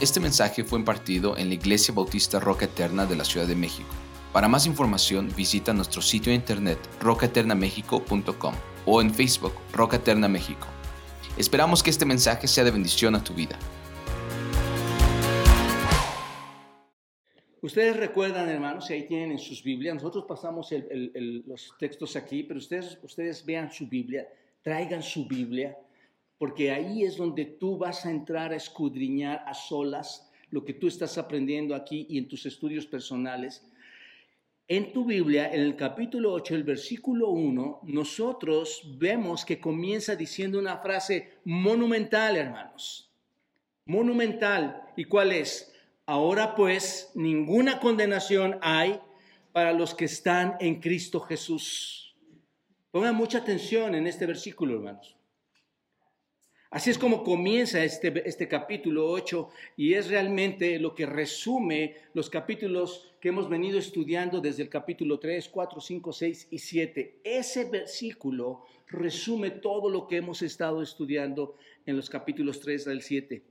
Este mensaje fue impartido en la Iglesia Bautista Roca Eterna de la Ciudad de México. Para más información visita nuestro sitio de internet rocaeternamexico.com o en Facebook Roca Eterna México. Esperamos que este mensaje sea de bendición a tu vida. Ustedes recuerdan, hermanos, y ahí tienen en sus Biblias, nosotros pasamos los textos aquí, pero ustedes, ustedes vean su Biblia, traigan su Biblia, porque ahí es donde tú vas a entrar a escudriñar a solas lo que tú estás aprendiendo aquí y en tus estudios personales. En tu Biblia, en el capítulo 8, el versículo 1, nosotros vemos que comienza diciendo una frase monumental, hermanos. Monumental. ¿Y cuál es? Ahora pues, ninguna condenación hay para los que están en Cristo Jesús. Pongan mucha atención en este versículo, hermanos. Así es como comienza este, este capítulo 8 y es realmente lo que resume los capítulos que hemos venido estudiando desde el capítulo 3, 4, 5, 6 y 7. Ese versículo resume todo lo que hemos estado estudiando en los capítulos 3 al 7.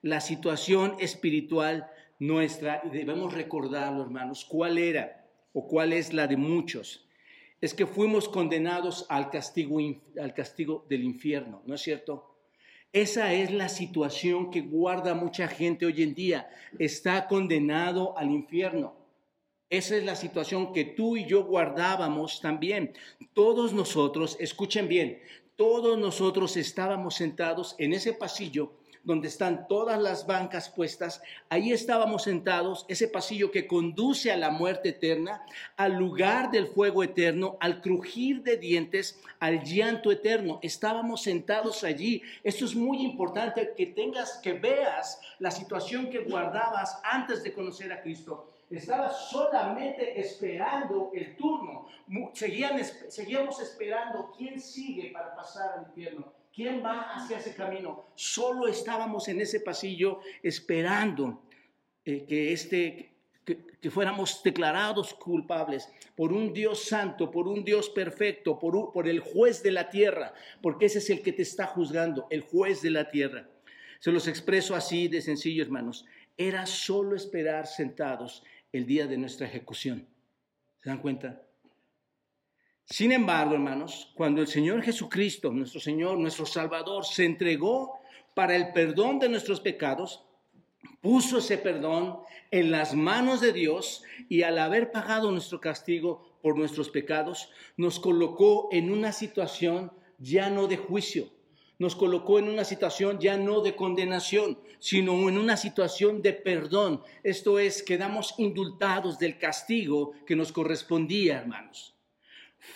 La situación espiritual nuestra, y debemos recordarlo hermanos, cuál era o cuál es la de muchos. Es que fuimos condenados al castigo, al castigo del infierno, ¿no es cierto? Esa es la situación que guarda mucha gente hoy en día. Está condenado al infierno. Esa es la situación que tú y yo guardábamos también. Todos nosotros, escuchen bien, todos nosotros estábamos sentados en ese pasillo donde están todas las bancas puestas, ahí estábamos sentados, ese pasillo que conduce a la muerte eterna, al lugar del fuego eterno, al crujir de dientes, al llanto eterno. Estábamos sentados allí. Esto es muy importante que tengas, que veas la situación que guardabas antes de conocer a Cristo estabas solamente esperando el turno. Seguían, seguíamos esperando quién sigue para pasar al infierno. ¿Quién va hacia ese camino? Solo estábamos en ese pasillo esperando eh, que, este, que, fuéramos declarados culpables por un Dios santo, por un Dios perfecto, por, por el juez de la tierra, porque ese es el que te está juzgando, el juez de la tierra. Se los expreso así de sencillo, hermanos. Era solo esperar sentados el día de nuestra ejecución. ¿Se dan cuenta? Sin embargo, hermanos, cuando el Señor Jesucristo, nuestro Señor, nuestro Salvador, se entregó para el perdón de nuestros pecados, puso ese perdón en las manos de Dios y al haber pagado nuestro castigo por nuestros pecados, nos colocó en una situación ya no de juicio, nos colocó en una situación ya no de condenación, sino en una situación de perdón. Esto es, quedamos indultados del castigo que nos correspondía, hermanos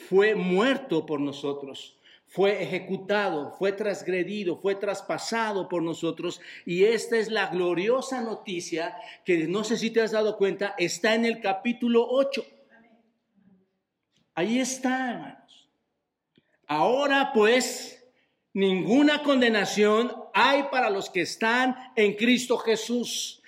fue muerto por nosotros, fue ejecutado, fue transgredido, fue traspasado por nosotros. Y esta es la gloriosa noticia que no sé si te has dado cuenta, está en el capítulo 8. Ahí está, hermanos. Ahora pues, ninguna condenación hay para los que están en Cristo Jesús.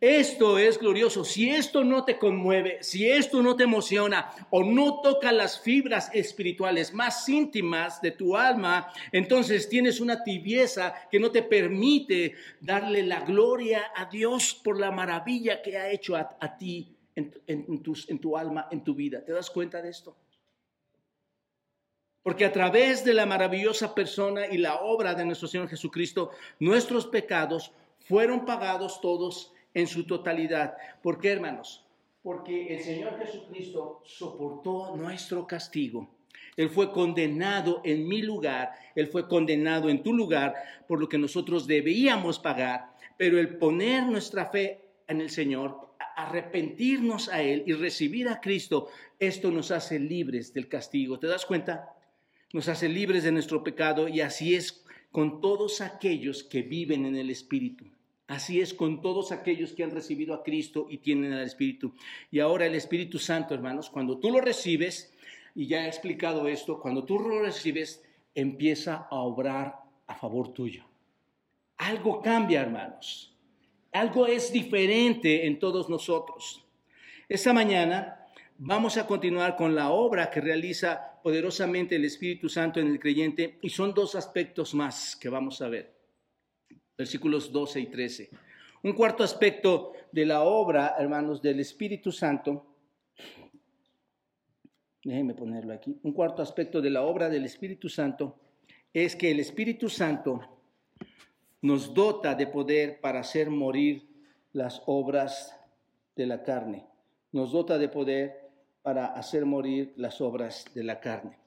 Esto es glorioso. Si esto no te conmueve, si esto no te emociona o no toca las fibras espirituales más íntimas de tu alma, entonces tienes una tibieza que no te permite darle la gloria a Dios por la maravilla que ha hecho a, ti en, tu alma, en tu vida. ¿Te das cuenta de esto? Porque a través de la maravillosa persona y la obra de nuestro Señor Jesucristo, nuestros pecados fueron pagados todos en su totalidad. ¿Por qué, hermanos? Porque el Señor Jesucristo soportó nuestro castigo. Él fue condenado en mi lugar, Él fue condenado en tu lugar por lo que nosotros debíamos pagar, pero el poner nuestra fe en el Señor, arrepentirnos a Él y recibir a Cristo, esto nos hace libres del castigo. ¿Te das cuenta? Nos hace libres de nuestro pecado y así es con todos aquellos que viven en el Espíritu. Así es con todos aquellos que han recibido a Cristo y tienen al Espíritu. Y ahora el Espíritu Santo, hermanos, cuando tú lo recibes, y ya he explicado esto, cuando tú lo recibes, empieza a obrar a favor tuyo. Algo cambia, hermanos. Algo es diferente en todos nosotros. Esta mañana vamos a continuar con la obra que realiza poderosamente el Espíritu Santo en el creyente y son dos aspectos más que vamos a ver versículos 12 y 13. Un cuarto aspecto de la obra, hermanos, del Espíritu Santo, déjenme ponerlo aquí, un cuarto aspecto de la obra del Espíritu Santo es que el Espíritu Santo nos dota de poder para hacer morir las obras de la carne. Nos dota de poder para hacer morir las obras de la carne.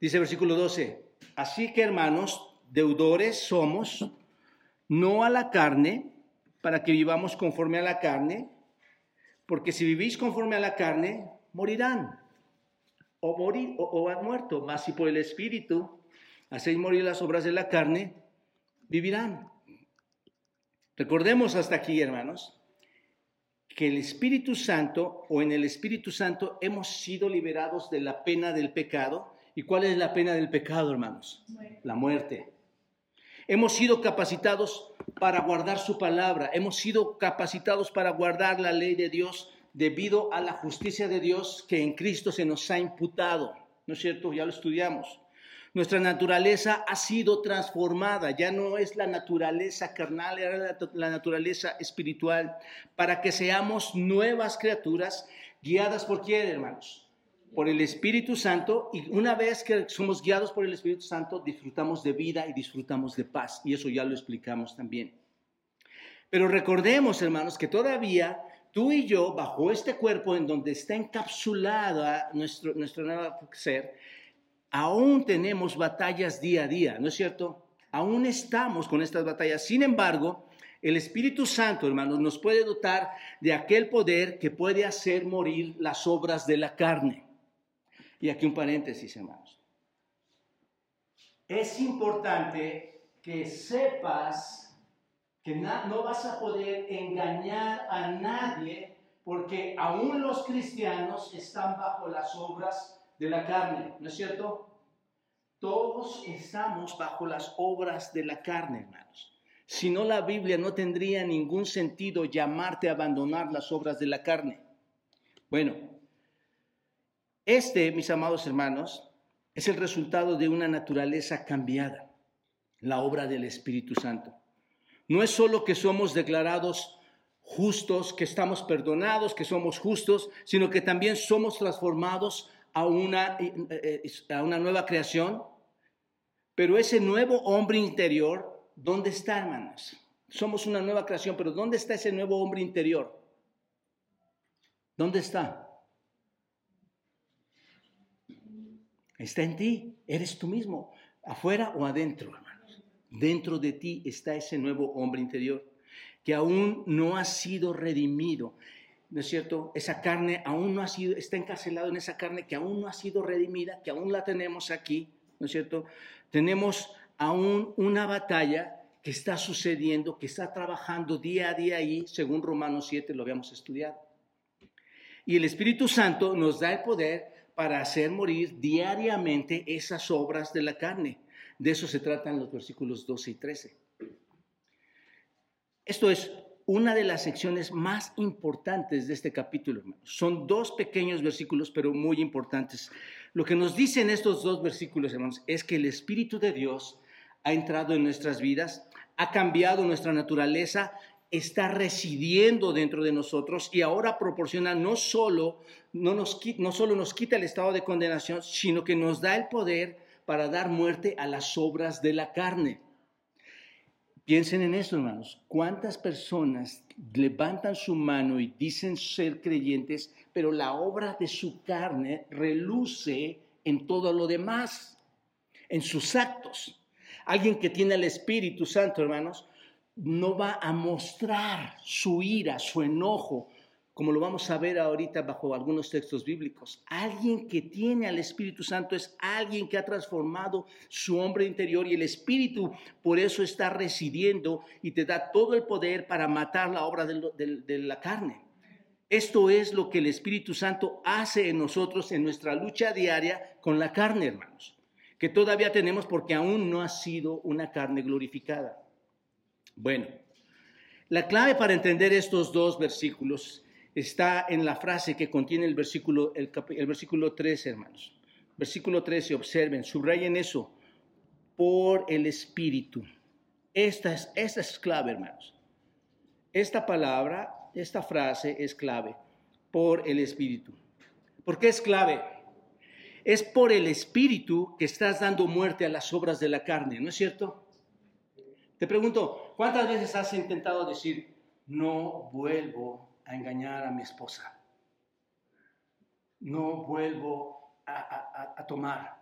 Dice el versículo 12, así que hermanos, deudores somos, no a la carne, para que vivamos conforme a la carne, porque si vivís conforme a la carne, morirán, o morir, o, han muerto, mas si por el Espíritu hacéis morir las obras de la carne, vivirán. Recordemos hasta aquí, hermanos, que el Espíritu Santo o en el Espíritu Santo hemos sido liberados de la pena del pecado. ¿Y cuál es la pena del pecado, hermanos? La muerte. Hemos sido capacitados para guardar su palabra. Hemos sido capacitados para guardar la ley de Dios debido a la justicia de Dios que en Cristo se nos ha imputado. ¿No es cierto? Ya lo estudiamos. Nuestra naturaleza ha sido transformada, ya no es la naturaleza carnal, era la, naturaleza espiritual, para que seamos nuevas criaturas guiadas por quién, hermanos? Por el Espíritu Santo y una vez que somos guiados por el Espíritu Santo, disfrutamos de vida y disfrutamos de paz, y eso ya lo explicamos también. Pero recordemos, hermanos, que todavía tú y yo, bajo este cuerpo en donde está encapsulada nuestro, nuestro nuevo ser, aún tenemos batallas día a día, ¿no es cierto? Aún estamos con estas batallas. Sin embargo, el Espíritu Santo, hermanos, nos puede dotar de aquel poder que puede hacer morir las obras de la carne. Y aquí un paréntesis, hermanos. Es importante que sepas que no vas a poder engañar a nadie porque aún los cristianos están bajo las obras de la carne, ¿no es cierto? Todos estamos bajo las obras de la carne, hermanos. Si no, la Biblia no tendría ningún sentido llamarte a abandonar las obras de la carne. Bueno, este, mis amados hermanos, es el resultado de una naturaleza cambiada, la obra del Espíritu Santo. No es solo que somos declarados justos, que estamos perdonados, que somos justos, sino que también somos transformados a una, eh, eh, a una nueva creación, pero ese nuevo hombre interior, ¿dónde está, hermanos? Somos una nueva creación, pero ¿dónde está ese nuevo hombre interior? ¿Dónde está? Está en ti, eres tú mismo, afuera o adentro, hermanos. Dentro de ti está ese nuevo hombre interior que aún no ha sido redimido. ¿no es cierto? Esa carne aún no ha sido, está encarcelado en esa carne que aún no ha sido redimida, que aún la tenemos aquí, ¿no es cierto? Tenemos aún una batalla que está sucediendo, que está trabajando día a día ahí, según Romanos 7 lo habíamos estudiado. Y el Espíritu Santo nos da el poder para hacer morir diariamente esas obras de la carne. De eso se tratan los versículos 12 y 13. Esto es una de las secciones más importantes de este capítulo, Son dos pequeños versículos, pero muy importantes. Lo que nos dicen estos dos versículos, hermanos, es que el Espíritu de Dios ha entrado en nuestras vidas, ha cambiado nuestra naturaleza, está residiendo dentro de nosotros y ahora proporciona no solo, no, nos, no solo nos quita el estado de condenación, sino que nos da el poder para dar muerte a las obras de la carne. Piensen en esto, hermanos. ¿Cuántas personas levantan su mano y dicen ser creyentes, pero la obra de su carne reluce en todo lo demás, en sus actos? Alguien que tiene el Espíritu Santo, hermanos, no va a mostrar su ira, su enojo, como lo vamos a ver ahorita bajo algunos textos bíblicos. Alguien que tiene al Espíritu Santo es alguien que ha transformado su hombre interior y el Espíritu por eso está residiendo y te da todo el poder para matar la obra de, la carne. Esto es lo que el Espíritu Santo hace en nosotros en nuestra lucha diaria con la carne, hermanos, que todavía tenemos porque aún no ha sido una carne glorificada. Bueno, la clave para entender estos dos versículos está en la frase que contiene el versículo, el, versículo 13, hermanos. Versículo 13, observen, subrayen eso, por el Espíritu. Esta es, esta es clave, hermanos. esta palabra, esta frase es clave, por el Espíritu. ¿Por qué es clave? Es por el Espíritu que estás dando muerte a las obras de la carne, ¿no es cierto? Te pregunto, ¿cuántas veces has intentado decir, no vuelvo a engañar a mi esposa? No vuelvo a, tomar.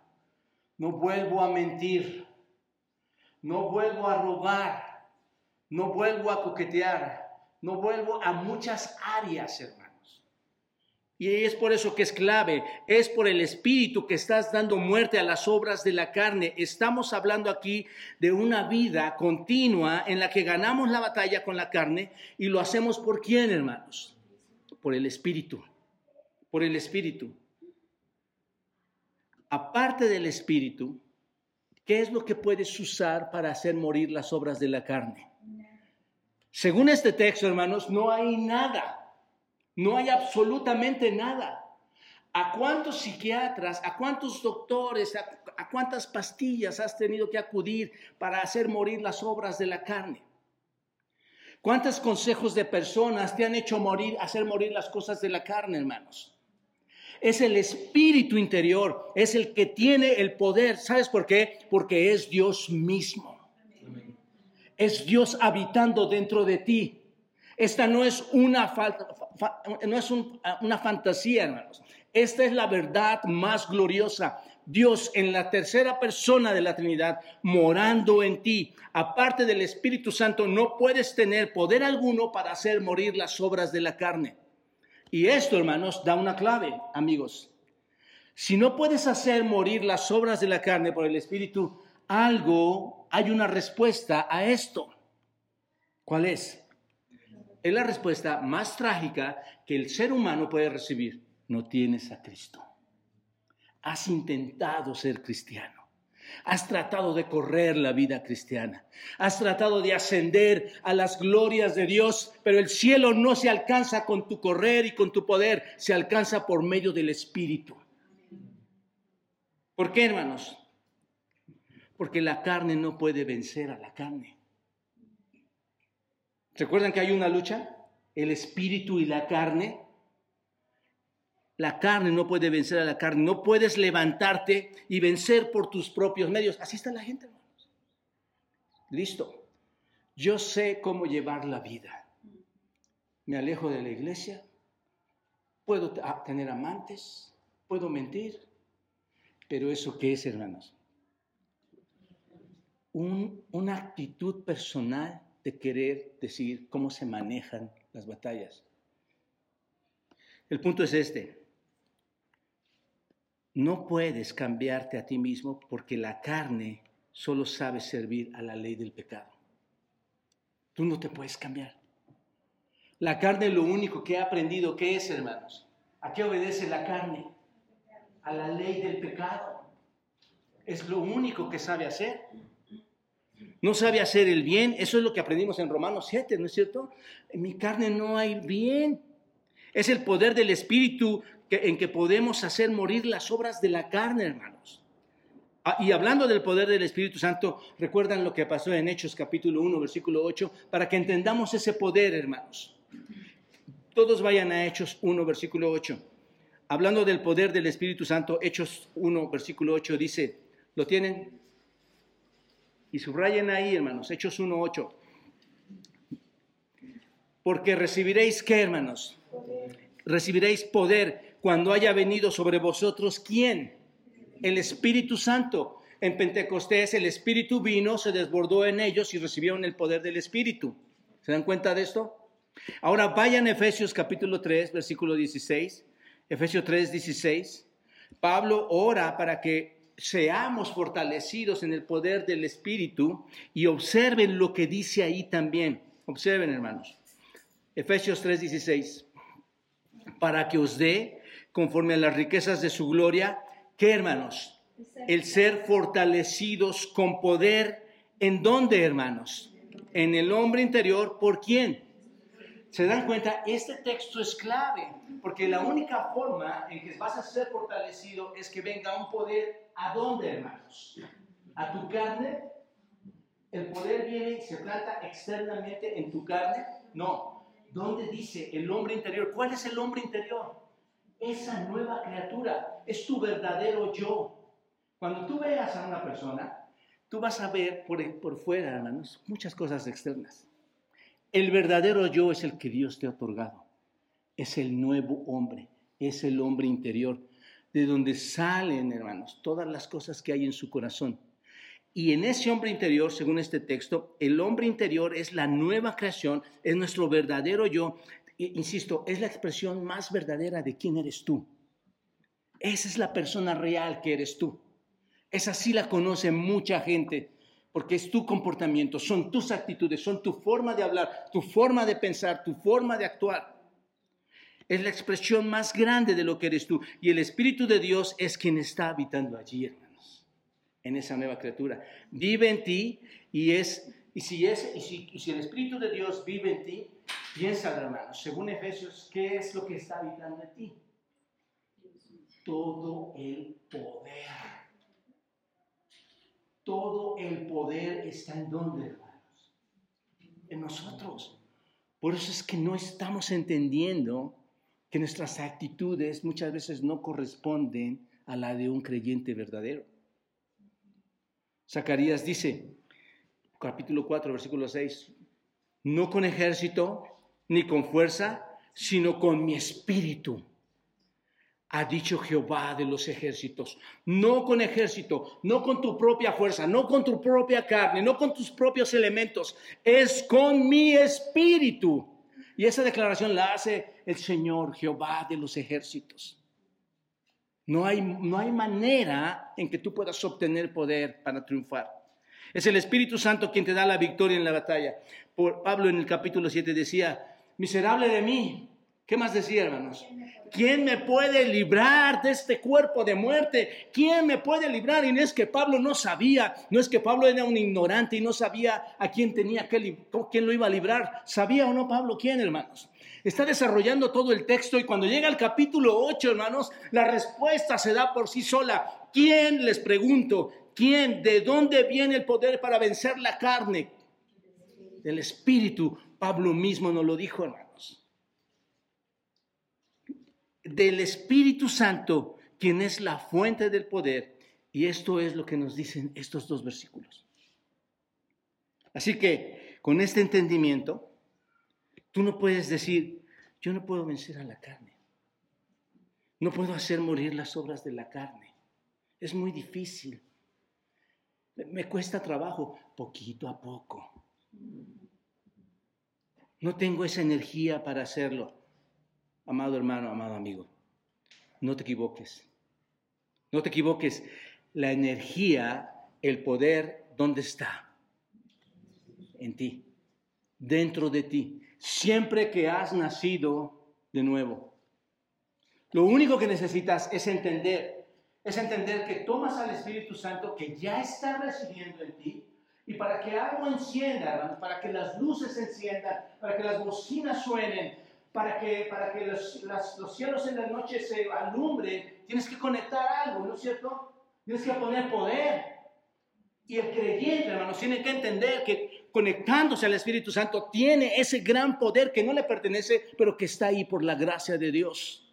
No vuelvo a mentir. No vuelvo a robar. No vuelvo a coquetear. No vuelvo a muchas áreas, hermano. Y es por eso que es clave, es por el Espíritu que estás dando muerte a las obras de la carne. Estamos hablando aquí de una vida continua en la que ganamos la batalla con la carne y lo hacemos por quién, hermanos? Por el Espíritu, por el Espíritu. Aparte del Espíritu, ¿qué es lo que puedes usar para hacer morir las obras de la carne? Según este texto, hermanos, no hay nada no hay absolutamente nada. ¿A cuántos psiquiatras, a cuántos doctores, a, cuántas pastillas has tenido que acudir para hacer morir las obras de la carne? ¿Cuántos consejos de personas te han hecho morir, hacer morir las cosas de la carne, hermanos? Es el espíritu interior, es el que tiene el poder. ¿Sabes por qué? Porque es Dios mismo. Es Dios habitando dentro de ti. Esta no es una, no es una fantasía, hermanos. Esta es la verdad más gloriosa. Dios en la tercera persona de la Trinidad morando en ti. Aparte del Espíritu Santo, no puedes tener poder alguno para hacer morir las obras de la carne. Y esto, hermanos, da una clave, amigos. Si no puedes hacer morir las obras de la carne por el Espíritu, algo, hay una respuesta a esto. ¿Cuál es? Es la respuesta más trágica que el ser humano puede recibir. No tienes a Cristo. Has intentado ser cristiano. Has tratado de correr la vida cristiana. Has tratado de ascender a las glorias de Dios, pero el cielo no se alcanza con tu correr y con tu poder, se alcanza por medio del Espíritu. ¿Por qué, hermanos? Porque la carne no puede vencer a la carne. ¿Recuerdan que hay una lucha? El espíritu y la carne. La carne no puede vencer a la carne. No puedes levantarte y vencer por tus propios medios. Así está la gente, hermanos. Listo. Yo sé cómo llevar la vida. Me alejo de la iglesia. Puedo tener amantes. Puedo mentir. Pero eso qué es, hermanos? una actitud personal de querer decir cómo se manejan las batallas. El punto es este. No puedes cambiarte a ti mismo porque la carne solo sabe servir a la ley del pecado. Tú no te puedes cambiar. La carne lo único que ha aprendido, ¿qué es, hermanos? ¿A qué obedece la carne? A la ley del pecado. Es lo único que sabe hacer no sabe hacer el bien. Eso es lo que aprendimos en Romanos 7, ¿no es cierto? En mi carne no hay bien. Es el poder del Espíritu en que podemos hacer morir las obras de la carne, hermanos. Ah, y hablando del poder del Espíritu Santo, recuerdan lo que pasó en Hechos capítulo 1, versículo 8, para que entendamos ese poder, hermanos. Todos vayan a Hechos 1, versículo 8. Hablando del poder del Espíritu Santo, Hechos 1, versículo 8 dice, ¿lo tienen? Y subrayen ahí, hermanos, Hechos 1.8. Porque recibiréis qué, hermanos? Recibiréis poder cuando haya venido sobre vosotros quién? El Espíritu Santo. En Pentecostés el Espíritu vino, se desbordó en ellos y recibieron el poder del Espíritu. ¿Se dan cuenta de esto? Ahora vayan a Efesios capítulo 3, versículo 16. Efesios 3, 16. Pablo ora para que seamos fortalecidos en el poder del Espíritu y observen lo que dice ahí también. Observen, hermanos. Efesios 3:16. Para que os dé, conforme a las riquezas de su gloria, ¿qué, hermanos? El ser fortalecidos con poder. ¿En dónde, hermanos? En el hombre interior. ¿Por quién? ¿Se dan cuenta? Este texto es clave, porque la única forma en que vas a ser fortalecido es que venga un poder ¿A dónde, hermanos? A tu carne. El poder viene y se planta externamente en tu carne. No. ¿Dónde dice el hombre interior? ¿Cuál es el hombre interior? Esa nueva criatura es tu verdadero yo. Cuando tú veas a una persona, tú vas a ver por, por fuera, hermanos, muchas cosas externas. El verdadero yo es el que Dios te ha otorgado. Es el nuevo hombre, es el hombre interior, de donde salen, hermanos, todas las cosas que hay en su corazón. Y en ese hombre interior, según este texto, el hombre interior es la nueva creación, es nuestro verdadero yo. Insisto, es la expresión más verdadera de quién eres tú. Esa es la persona real que eres tú. Esa sí la conoce mucha gente, porque es tu comportamiento, son tus actitudes, son tu forma de hablar, tu forma de pensar, tu forma de actuar. Es la expresión más grande de lo que eres tú. Y el Espíritu de Dios es quien está habitando allí, en esa nueva criatura. Vive en ti y es y si, es, y si, y si el Espíritu de Dios vive en ti, piensa, hermanos, según Efesios, ¿qué es lo que está habitando en ti? Todo el poder. Todo el poder está en donde, hermanos? En nosotros. Por eso es que no estamos entendiendo que nuestras actitudes muchas veces no corresponden a la de un creyente verdadero. Zacarías dice, capítulo 4, versículo 6, no con ejército ni con fuerza, sino con mi espíritu, ha dicho Jehová de los ejércitos. No con ejército, no con tu propia fuerza, no con tu propia carne, no con tus propios elementos, es con mi espíritu. Y esa declaración la hace el Señor Jehová de los ejércitos. No hay, no hay manera en que tú puedas obtener poder para triunfar. Es el Espíritu Santo quien te da la victoria en la batalla. Por Pablo en el capítulo 7 decía, miserable de mí. ¿Qué más decía, hermanos? ¿Quién me puede librar de este cuerpo de muerte? ¿Quién me puede librar? Y no es que Pablo no sabía, no es que Pablo era un ignorante y no sabía a quién tenía que, quién lo iba a librar. ¿Sabía o no Pablo quién, hermanos? Está desarrollando todo el texto y cuando llega al capítulo 8, hermanos, la respuesta se da por sí sola. ¿Quién, les pregunto, quién, de dónde viene el poder para vencer la carne? Del Espíritu. Pablo mismo nos lo dijo, hermanos. Del Espíritu Santo, quien es la fuente del poder. Y esto es lo que nos dicen estos dos versículos. Así que, con este entendimiento, Tú no puedes decir, yo no puedo vencer a la carne. No puedo hacer morir las obras de la carne. Es muy difícil. Me cuesta trabajo, poquito a poco. No tengo esa energía para hacerlo. Amado hermano, amado amigo, no te equivoques. No te equivoques. La energía, el poder, ¿dónde está? En ti, dentro de ti siempre que has nacido de nuevo. Lo único que necesitas es entender, es entender que tomas al Espíritu Santo que ya está residiendo en ti y para que algo encienda, para que las luces se enciendan, para que las bocinas suenen, para que, para que los, los cielos en la noche se alumbren, tienes que conectar algo, ¿no es cierto? Tienes que poner poder. Y el creyente, hermanos, tiene que entender que conectándose al Espíritu Santo tiene ese gran poder que no le pertenece, pero que está ahí por la gracia de Dios.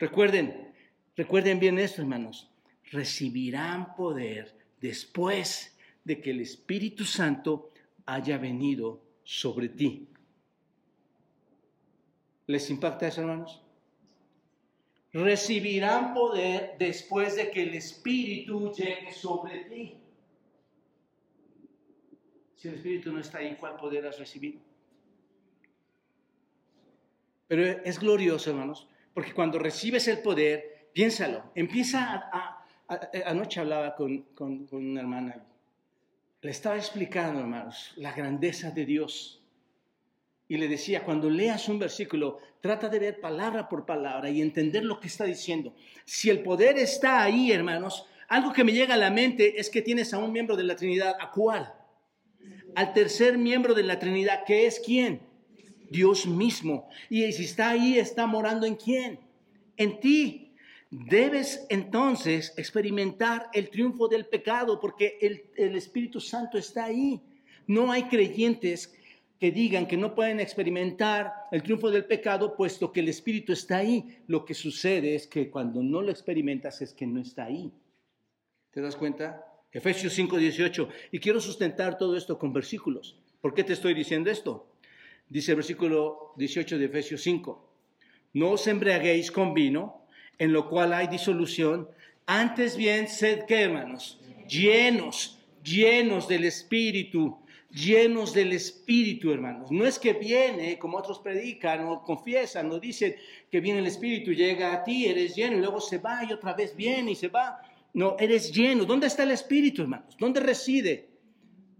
Recuerden, recuerden bien esto, hermanos. Recibirán poder después de que el Espíritu Santo haya venido sobre ti. ¿Les impacta eso, hermanos? recibirán poder después de que el Espíritu llegue sobre ti. Si el Espíritu no está ahí, ¿cuál poder has recibido? Pero es glorioso, hermanos, porque cuando recibes el poder, piénsalo, empieza a... anoche hablaba con, con una hermana, le estaba explicando, hermanos, la grandeza de Dios. Y le decía, cuando leas un versículo, trata de ver palabra por palabra y entender lo que está diciendo. Si el poder está ahí, hermanos, algo que me llega a la mente es que tienes a un miembro de la Trinidad. ¿A cuál? Al tercer miembro de la Trinidad, que es quién? Dios mismo. Y si está ahí, está morando en quién? En ti. Debes entonces experimentar el triunfo del pecado porque el, el Espíritu Santo está ahí. No hay creyentes que digan que no pueden experimentar el triunfo del pecado, puesto que el Espíritu está ahí. Lo que sucede es que cuando no lo experimentas es que no está ahí. ¿Te das cuenta? Efesios 5, 18. Y quiero sustentar todo esto con versículos. ¿Por qué te estoy diciendo esto? Dice el versículo 18 de Efesios 5. No os embriaguéis con vino, en lo cual hay disolución. Antes bien, sed que hermanos, llenos, llenos del Espíritu llenos del Espíritu, hermanos. No es que viene, como otros predican o confiesan o dicen que viene el Espíritu, llega a ti, eres lleno y luego se va y otra vez viene y se va. No, eres lleno. ¿Dónde está el Espíritu, hermanos? ¿Dónde reside?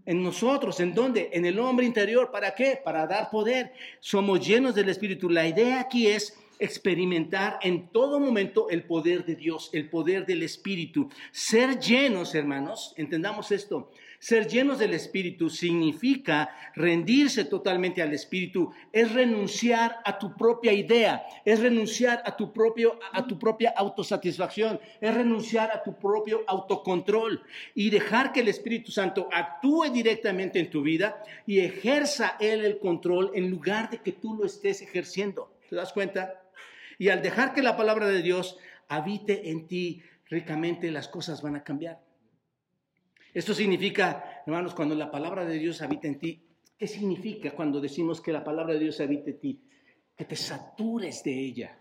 En nosotros, ¿en dónde? En el hombre interior. ¿Para qué? Para dar poder. Somos llenos del Espíritu. La idea aquí es experimentar en todo momento el poder de Dios, el poder del Espíritu. Ser llenos, hermanos, entendamos esto, ser llenos del Espíritu significa rendirse totalmente al Espíritu, es renunciar a tu propia idea, es renunciar a tu, propio, a tu propia autosatisfacción, es renunciar a tu propio autocontrol y dejar que el Espíritu Santo actúe directamente en tu vida y ejerza Él el control en lugar de que tú lo estés ejerciendo. ¿Te das cuenta? Y al dejar que la palabra de Dios habite en ti ricamente, las cosas van a cambiar. Esto significa, hermanos, cuando la palabra de Dios habita en ti, ¿qué significa cuando decimos que la palabra de Dios habita en ti? Que te satures de ella,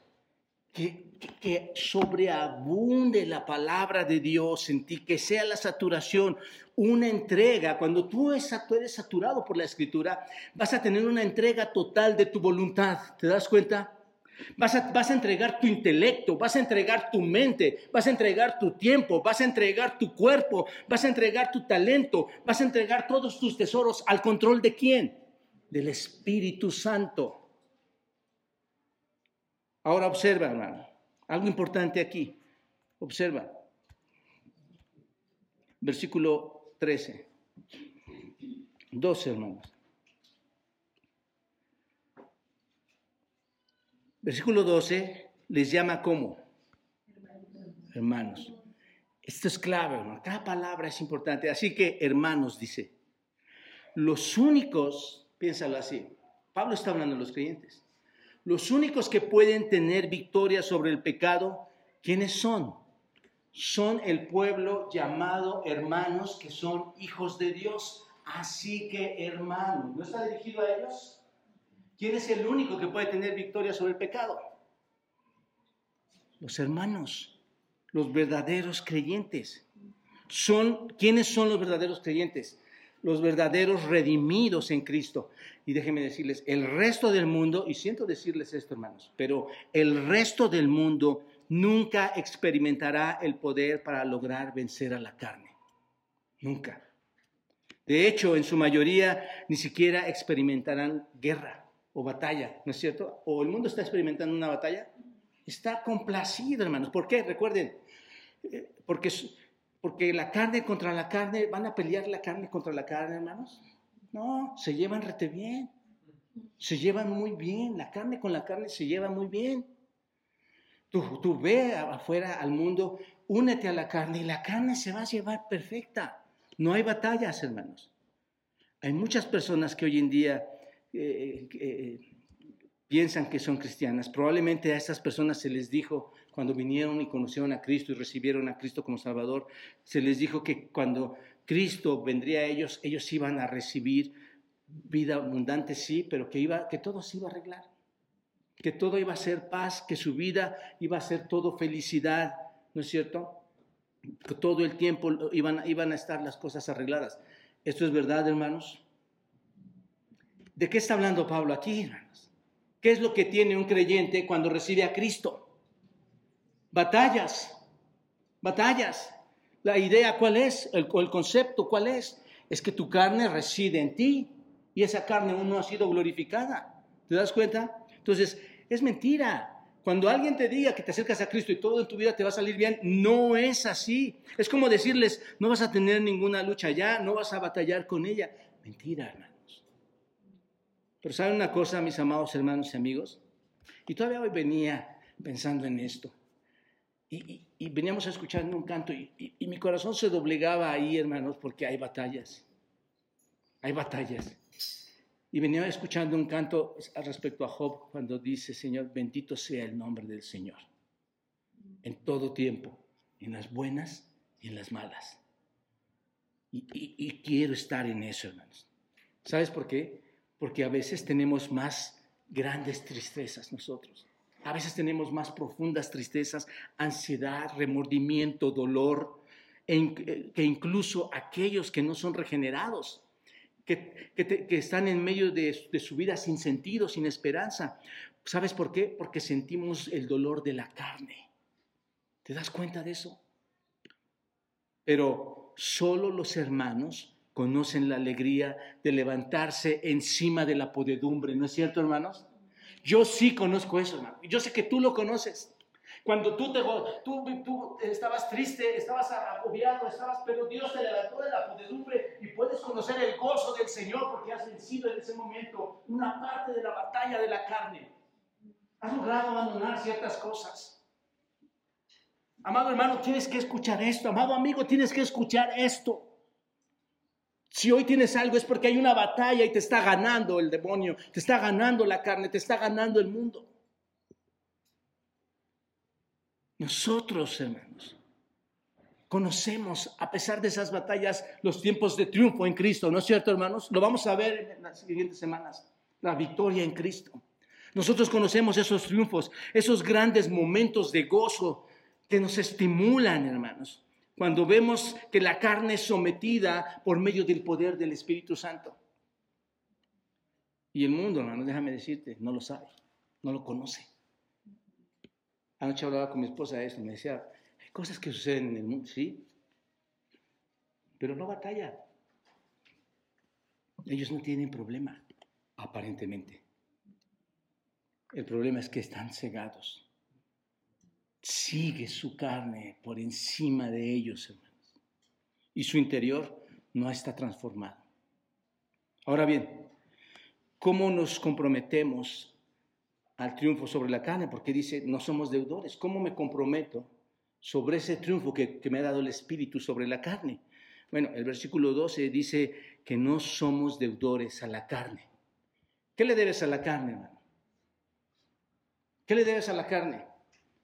que, que, sobreabunde la palabra de Dios en ti, que sea la saturación una entrega. Cuando tú eres saturado por la escritura, vas a tener una entrega total de tu voluntad. ¿Te das cuenta? Vas a, entregar tu intelecto, vas a entregar tu mente, vas a entregar tu tiempo, vas a entregar tu cuerpo, vas a entregar tu talento, vas a entregar todos tus tesoros al control de quién? Del Espíritu Santo. Ahora observa, hermano, algo importante aquí. Observa. Versículo 13. 12, hermanos. Versículo 12 les llama como hermanos. Esto es clave, hermano. Cada palabra es importante. Así que, hermanos, dice, los únicos, piénsalo así, Pablo está hablando de los creyentes, los únicos que pueden tener victoria sobre el pecado, ¿quiénes son? Son el pueblo llamado hermanos que son hijos de Dios. Así que, hermanos, ¿no está dirigido a ellos? ¿Quién es el único que puede tener victoria sobre el pecado? Los hermanos, los verdaderos creyentes. Son, ¿Quiénes son los verdaderos creyentes? Los verdaderos redimidos en Cristo. Y déjenme decirles, el resto del mundo, y siento decirles esto, hermanos, pero el resto del mundo nunca experimentará el poder para lograr vencer a la carne. Nunca. De hecho, en su mayoría ni siquiera experimentarán guerra o batalla, ¿no es cierto? O el mundo está experimentando una batalla, está complacido, hermanos. ¿Por qué? Recuerden, eh, porque, porque la carne contra la carne, ¿van a pelear la carne contra la carne, hermanos? No, se llevan rete bien, se llevan muy bien, la carne con la carne se lleva muy bien. Tú, tú ve afuera al mundo, únete a la carne y la carne se va a llevar perfecta. No hay batallas, hermanos. Hay muchas personas que hoy en día eh, eh, piensan que son cristianas. Probablemente a esas personas se les dijo, cuando vinieron y conocieron a Cristo y recibieron a Cristo como Salvador, se les dijo que cuando Cristo vendría a ellos, ellos iban a recibir vida abundante, sí, pero que, iba, que todo se iba a arreglar, que todo iba a ser paz, que su vida iba a ser todo felicidad, ¿no es cierto? Que todo el tiempo iban, iban a estar las cosas arregladas. ¿Esto es verdad, hermanos? ¿De qué está hablando Pablo aquí, hermanos? ¿Qué es lo que tiene un creyente cuando recibe a Cristo? Batallas, batallas. La idea cuál es, el, el concepto cuál es, es que tu carne reside en ti y esa carne aún no ha sido glorificada. ¿Te das cuenta? Entonces, es mentira. Cuando alguien te diga que te acercas a Cristo y todo en tu vida te va a salir bien, no es así. Es como decirles, no vas a tener ninguna lucha ya, no vas a batallar con ella. Mentira, hermano. Pero ¿saben una cosa, mis amados hermanos y amigos? Y todavía hoy venía pensando en esto. Y, veníamos escuchando un canto y, y, mi corazón se doblegaba ahí, hermanos, porque hay batallas. Hay batallas. Y venía escuchando un canto respecto a Job cuando dice, Señor, bendito sea el nombre del Señor. En todo tiempo, en las buenas y en las malas. Y, quiero estar en eso, hermanos. ¿Sabes por qué? Porque a veces tenemos más grandes tristezas nosotros. A veces tenemos más profundas tristezas, ansiedad, remordimiento, dolor, que incluso aquellos que no son regenerados que, están en medio de, de su vida sin sentido, sin esperanza. ¿Sabes por qué? Porque sentimos el dolor de la carne. ¿Te das cuenta de eso? Pero solo los hermanos conocen la alegría de levantarse encima de la podedumbre, ¿no es cierto, hermanos? Yo sí conozco eso, hermano. Yo sé que tú lo conoces. Cuando tú, te, tú, tú estabas triste, estabas agobiado, estabas, pero Dios te levantó de la podedumbre y puedes conocer el gozo del Señor porque has vencido en ese momento una parte de la batalla de la carne. Has logrado abandonar ciertas cosas. Amado hermano, tienes que escuchar esto. Amado amigo, tienes que escuchar esto. Si hoy tienes algo es porque hay una batalla y te está ganando el demonio, te está ganando la carne, te está ganando el mundo. Nosotros, hermanos, conocemos, a pesar de esas batallas, los tiempos de triunfo en Cristo, ¿no es cierto, hermanos? Lo vamos a ver en las siguientes semanas, la victoria en Cristo. Nosotros conocemos esos triunfos, esos grandes momentos de gozo que nos estimulan, hermanos, cuando vemos que la carne es sometida por medio del poder del Espíritu Santo. Y el mundo, hermanos, déjame decirte, no lo sabe, no lo conoce. Anoche hablaba con mi esposa de esto, me decía, hay cosas que suceden en el mundo, sí, pero no batalla. Ellos no tienen problema, aparentemente. El problema es que están cegados. Sigue su carne por encima de ellos, hermanos. Y su interior no está transformado. Ahora bien, ¿cómo nos comprometemos al triunfo sobre la carne, porque dice, no somos deudores. ¿Cómo me comprometo sobre ese triunfo que, me ha dado el Espíritu sobre la carne? Bueno, el versículo 12 dice que no somos deudores a la carne. ¿Qué le debes a la carne, hermano? ¿Qué le debes a la carne?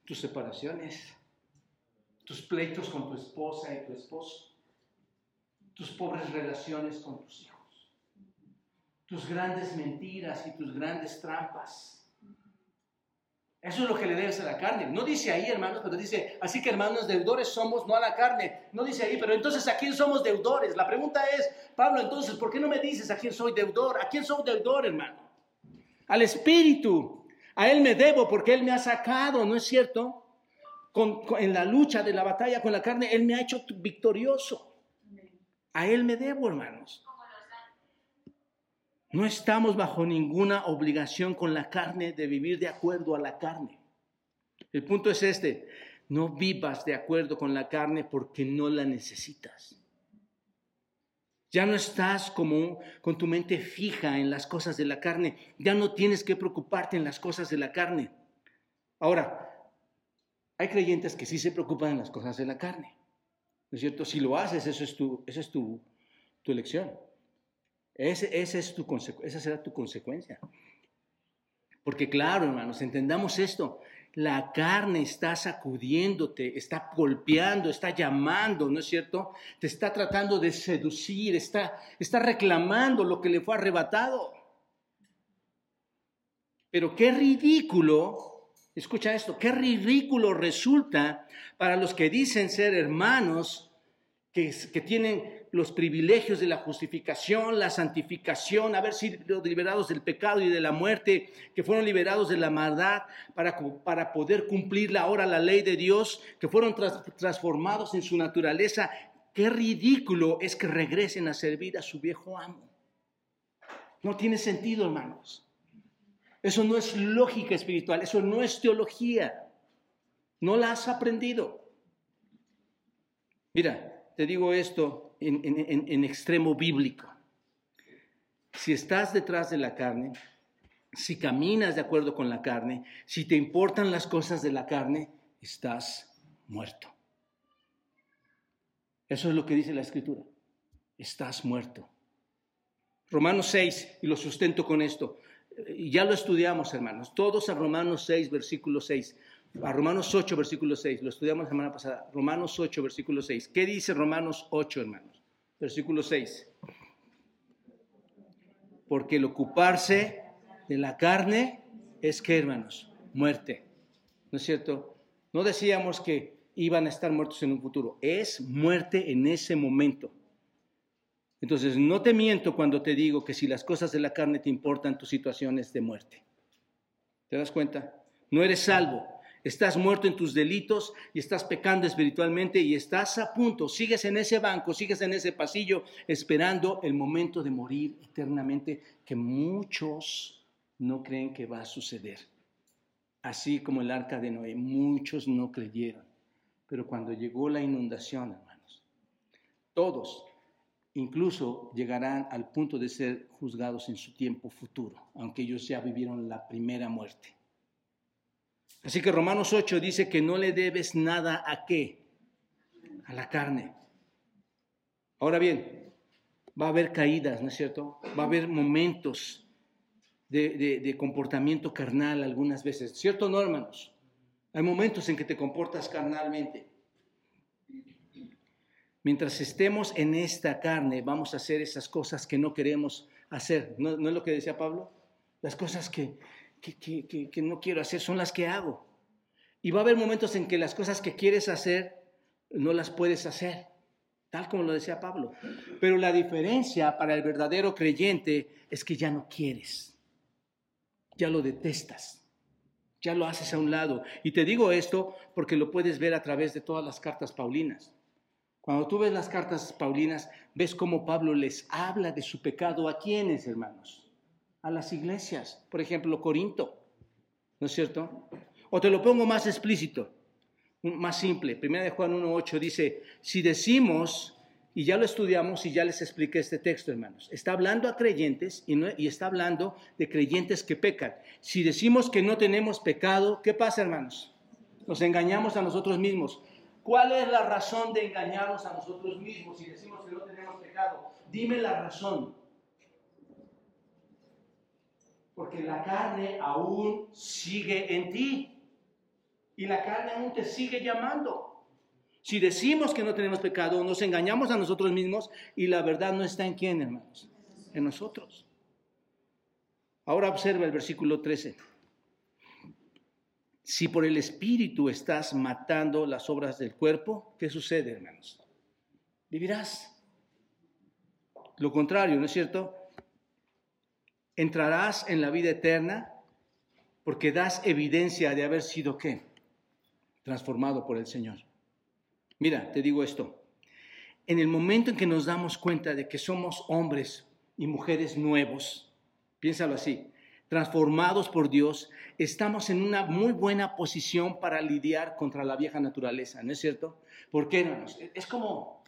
Tus separaciones, tus pleitos con tu esposa y tu esposo, tus pobres relaciones con tus hijos, tus grandes mentiras y tus grandes trampas eso es lo que le debes a la carne. No dice ahí, hermanos, pero dice, así que hermanos, deudores somos, no a la carne. No dice ahí, pero entonces ¿a quién somos deudores? La pregunta es, Pablo, entonces, ¿por qué no me dices a quién soy deudor? ¿A quién soy deudor, hermano? Al Espíritu. A Él me debo porque Él me ha sacado, ¿no es cierto? en la lucha de la batalla con la carne, Él me ha hecho victorioso. A Él me debo, hermanos. No estamos bajo ninguna obligación con la carne de vivir de acuerdo a la carne. El punto es este, no vivas de acuerdo con la carne porque no la necesitas. Ya no estás como con tu mente fija en las cosas de la carne, ya no tienes que preocuparte en las cosas de la carne. Ahora, hay creyentes que sí se preocupan en las cosas de la carne. ¿No es cierto? Si lo haces, eso es tu, esa es tu, tu elección. Ese, es tu, esa será tu consecuencia. Porque claro, hermanos, entendamos esto. La carne está sacudiéndote, está golpeando, está llamando, ¿no es cierto? Te está tratando de seducir, está, está reclamando lo que le fue arrebatado. Pero qué ridículo, escucha esto, qué ridículo resulta para los que dicen ser hermanos, que, tienen los privilegios de la justificación, la santificación, haber sido liberados del pecado y de la muerte, que fueron liberados de la maldad para, para poder cumplir ahora la ley de Dios, que fueron transformados en su naturaleza. Qué ridículo es que regresen a servir a su viejo amo. No tiene sentido, hermanos. Eso no es lógica espiritual, eso no es teología. No la has aprendido. Mira, te digo esto en, extremo bíblico. Si estás detrás de la carne, si caminas de acuerdo con la carne, si te importan las cosas de la carne, estás muerto. Eso es lo que dice la escritura. Estás muerto. Romanos 6, y lo sustento con esto. Y ya lo estudiamos, hermanos. Todos a Romanos 6, versículo 6. A Romanos 8, versículo 6. Lo estudiamos la semana pasada. Romanos 8, versículo 6. ¿Qué dice Romanos 8, hermanos? Versículo 6. Porque el ocuparse de la carne es que, hermanos, muerte. ¿No es cierto? No decíamos que iban a estar muertos en un futuro. Es muerte en ese momento. Entonces, no te miento cuando te digo que si las cosas de la carne te importan, tu situación es de muerte. ¿Te das cuenta? No eres salvo. Estás muerto en tus delitos y estás pecando espiritualmente y estás a punto, sigues en ese banco, sigues en ese pasillo esperando el momento de morir eternamente que muchos no creen que va a suceder. Así como el arca de Noé, muchos no creyeron. Pero cuando llegó la inundación, hermanos, todos incluso llegarán al punto de ser juzgados en su tiempo futuro, aunque ellos ya vivieron la primera muerte. Así que Romanos 8 dice que no le debes nada a qué? A la carne. Ahora bien, va a haber caídas, ¿no es cierto? Va a haber momentos de, comportamiento carnal algunas veces, ¿cierto no, hermanos? Hay momentos en que te comportas carnalmente. Mientras estemos en esta carne, vamos a hacer esas cosas que no queremos hacer. ¿No, es lo que decía Pablo? Las cosas que, que, no quiero hacer son las que hago. Y va a haber momentos en que las cosas que quieres hacer no las puedes hacer, tal como lo decía Pablo. Pero la diferencia para el verdadero creyente es que ya no quieres, ya lo detestas, ya lo haces a un lado. Y te digo esto porque lo puedes ver a través de todas las cartas paulinas. Cuando tú ves las cartas paulinas, ves cómo Pablo les habla de su pecado a quienes, hermanos? A las iglesias, por ejemplo, Corinto, ¿no es cierto? O te lo pongo más explícito, más simple. Primera de Juan 1.8 dice, si decimos, y ya lo estudiamos y ya les expliqué este texto, hermanos, está hablando a creyentes y, y está hablando de creyentes que pecan. Si decimos que no tenemos pecado, ¿qué pasa, hermanos? Nos engañamos a nosotros mismos ¿Cuál es la razón de engañarnos a nosotros mismos si decimos que no tenemos pecado? Dime la razón. Porque la carne aún sigue en ti. Y la carne aún te sigue llamando. Si decimos que no tenemos pecado, nos engañamos a nosotros mismos y la verdad no está en quién, hermanos. En nosotros. Ahora observa el versículo 13. Si por el Espíritu estás matando las obras del cuerpo, ¿qué sucede, hermanos? Vivirás. Lo contrario, ¿no es cierto? Entrarás en la vida eterna porque das evidencia de haber sido qué? Transformado por el Señor. Mira, te digo esto. En el momento en que nos damos cuenta de que somos hombres y mujeres nuevos, piénsalo así, transformados por Dios, estamos en una muy buena posición para lidiar contra la vieja naturaleza, ¿no es cierto? ¿Por qué, hermanos? Es como,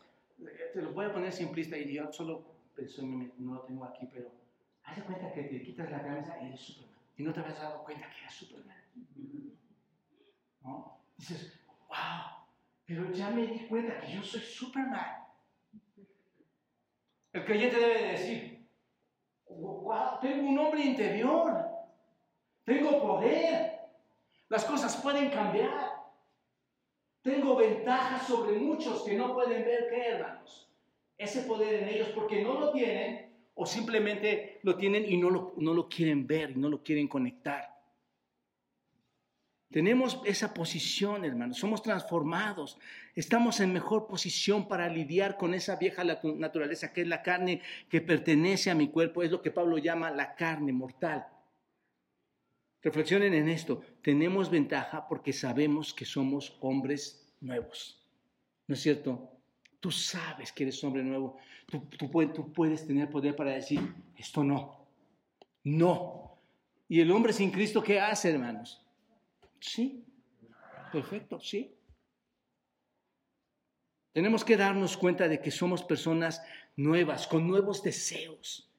te lo voy a poner simplista y yo solo no lo tengo aquí, pero haz de cuenta que te quitas la cabeza y eres Superman. Y no te habías dado cuenta que eres Superman. ¿No? Dices, wow, pero ya me di cuenta que yo soy Superman. El creyente debe decir, tengo un hombre interior, tengo poder, las cosas pueden cambiar. Tengo ventajas sobre muchos que no pueden ver qué, hermanos. Ese poder en ellos porque no lo tienen o simplemente lo tienen y no lo, no lo quieren ver y no lo quieren conectar. Tenemos esa posición, hermanos, somos transformados, estamos en mejor posición para lidiar con esa vieja naturaleza que es la carne que pertenece a mi cuerpo, es lo que Pablo llama la carne mortal. Reflexionen en esto, tenemos ventaja porque sabemos que somos hombres nuevos, ¿no es cierto? Tú sabes que eres hombre nuevo, tú, tú puedes tener poder para decir, esto no, no. ¿Y el hombre sin Cristo qué hace, hermanos? Sí, perfecto, sí. Tenemos que darnos cuenta de que somos personas nuevas, con nuevos deseos,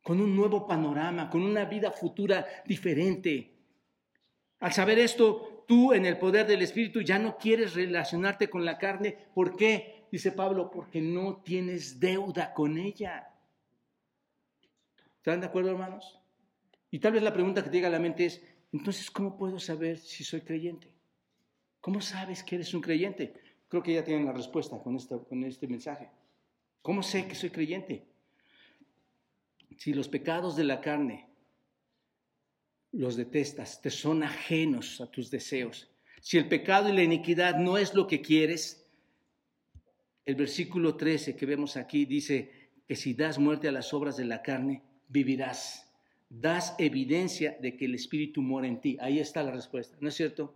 con un nuevo panorama, con una vida futura diferente. Al saber esto, tú en el poder del Espíritu ya no quieres relacionarte con la carne. ¿Por qué? Dice Pablo, porque no tienes deuda con ella. ¿Están de acuerdo, hermanos? Y tal vez la pregunta que te llega a la mente es, entonces, ¿cómo puedo saber si soy creyente? ¿Cómo sabes que eres un creyente? Creo que ya tienen la respuesta con, con este mensaje. ¿Cómo sé que soy creyente? Si los pecados de la carne los detestas, te son ajenos a tus deseos. Si el pecado y la iniquidad no es lo que quieres, el versículo 13 que vemos aquí dice que si das muerte a las obras de la carne, vivirás. Das evidencia de que el Espíritu mora en ti. Ahí está la respuesta, ¿no es cierto?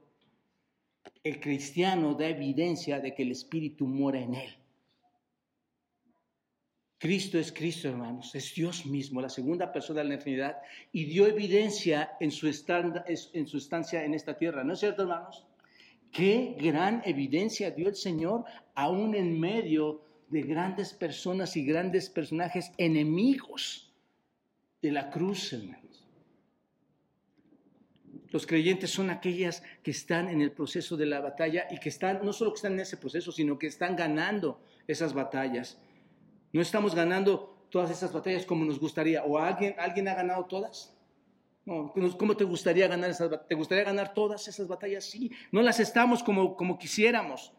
El cristiano da evidencia de que el Espíritu mora en él. Cristo es Cristo, hermanos, es Dios mismo, la segunda persona de la Trinidad, y dio evidencia en su, en su estancia en esta tierra. ¿No es cierto, hermanos? Qué gran evidencia dio el Señor aún en medio de grandes personas y grandes personajes enemigos de la cruz, hermanos. Los creyentes son aquellas que están en el proceso de la batalla y que están, no solo que están en ese proceso, sino que están ganando esas batallas. No estamos ganando todas esas batallas como nos gustaría. ¿O alguien, alguien ha ganado todas? No, ¿Cómo te gustaría ganar esas ¿Te gustaría ganar todas esas batallas? Sí, no las estamos como, como quisiéramos,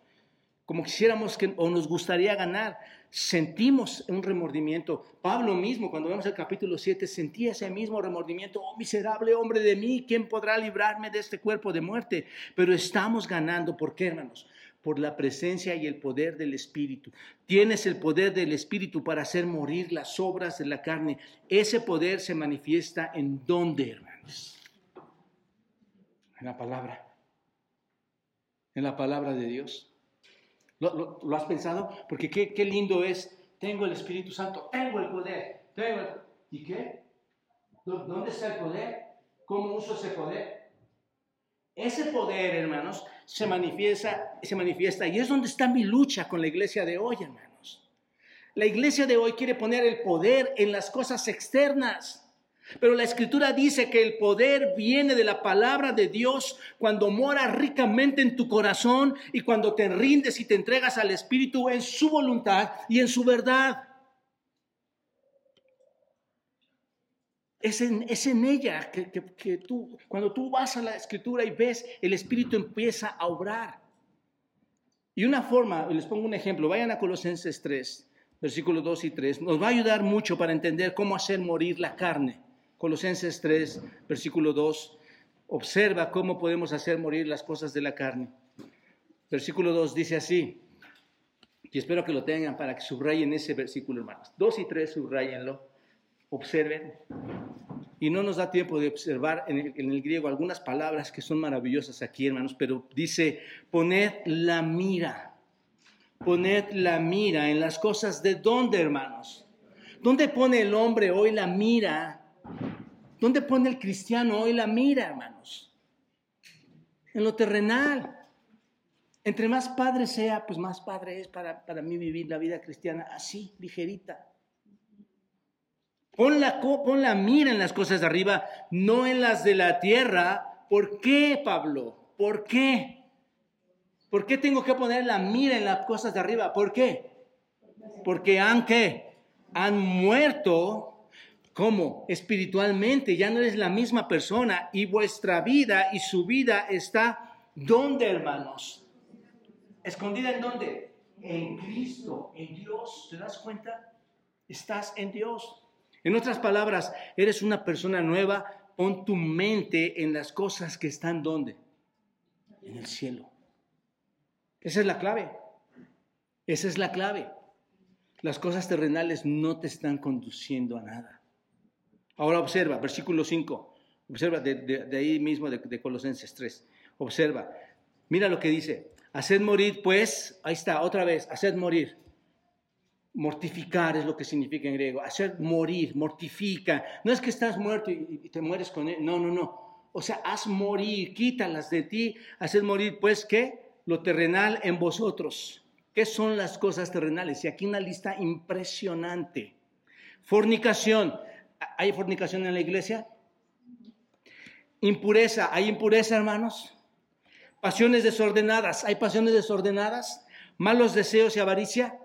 como quisiéramos que, o nos gustaría ganar. Sentimos un remordimiento. Pablo mismo, cuando vemos el capítulo 7, sentía ese mismo remordimiento. Oh, miserable hombre de mí, ¿quién podrá librarme de este cuerpo de muerte? Pero estamos ganando. ¿Por qué, hermanos? Por la presencia y el poder del Espíritu. Tienes el poder del Espíritu para hacer morir las obras de la carne. Ese poder se manifiesta en dónde, hermanos? En la palabra. En la palabra de Dios. ¿Lo, has pensado? Porque qué, lindo es, tengo el Espíritu Santo, tengo el poder. Tengo ¿Y qué? ¿Dónde está el poder? ¿Cómo uso ese poder? Ese poder, hermanos, se manifiesta, se manifiesta y es donde está mi lucha con la iglesia de hoy, hermanos. La iglesia de hoy quiere poner el poder en las cosas externas. Pero la escritura dice que el poder viene de la palabra de Dios cuando mora ricamente en tu corazón y cuando te rindes y te entregas al Espíritu en su voluntad y en su verdad. Es en, ella que, tú, cuando tú vas a la escritura y ves, el Espíritu empieza a obrar. Y una forma, les pongo un ejemplo, vayan a Colosenses 3, versículos 2 y 3, nos va a ayudar mucho para entender cómo hacer morir la carne. Colosenses 3, versículo 2, observa cómo podemos hacer morir las cosas de la carne. Versículo 2 dice así, y espero que lo tengan para que subrayen ese versículo, hermanos. 2 y 3, subrayenlo observen. Y no nos da tiempo de observar en el, griego algunas palabras que son maravillosas aquí, hermanos, pero dice, poned la mira, poned la mira en las cosas de dónde, hermanos. ¿Dónde pone el hombre hoy la mira? ¿Dónde pone el cristiano hoy la mira, hermanos? En lo terrenal. Entre más padre sea, pues más padre es para, para mí vivir la vida cristiana así, ligerita. Pon la, mira en las cosas de arriba, no en las de la tierra. ¿Por qué, Pablo? ¿Por qué? ¿Por qué tengo que poner la mira en las cosas de arriba? ¿Por qué? Porque han han muerto como espiritualmente, ya no es la misma persona y vuestra vida y su vida está ¿dónde, hermanos? Escondida en dónde? En Cristo, en Dios. ¿Te das cuenta? Estás en Dios. En otras palabras, eres una persona nueva, pon tu mente en las cosas que están donde? En el cielo. Esa es la clave. Esa es la clave. Las cosas terrenales no te están conduciendo a nada. Ahora observa, versículo 5. Observa de, ahí mismo de, de Colosenses 3. Observa. Mira lo que dice. Haced morir, pues, ahí está, otra vez, haced morir Mortificar es lo que significa en griego. Hacer morir, mortifica. No es que estás muerto y, te mueres con él. No, no, no. O sea, haz morir, quítalas de ti. Hacer morir, pues, ¿qué? Lo terrenal en vosotros. ¿Qué son las cosas terrenales? Y aquí una lista impresionante. Fornicación. ¿Hay fornicación en la iglesia? Impureza. ¿Hay impureza, hermanos? Pasiones desordenadas. ¿Hay pasiones desordenadas? Malos deseos y avaricia.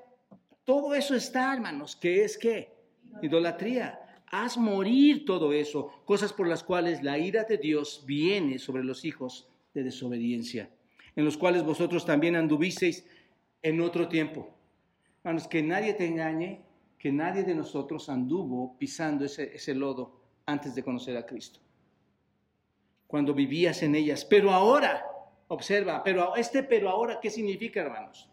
Todo eso está, hermanos, que es qué? Idolatría. Haz morir todo eso, cosas por las cuales la ira de Dios viene sobre los hijos de desobediencia, en los cuales vosotros también anduvisteis en otro tiempo. Hermanos, que nadie te engañe, que nadie de nosotros anduvo pisando ese, ese lodo antes de conocer a Cristo. Cuando vivías en ellas. Pero ahora, observa, pero este pero ahora, ¿qué significa, hermanos?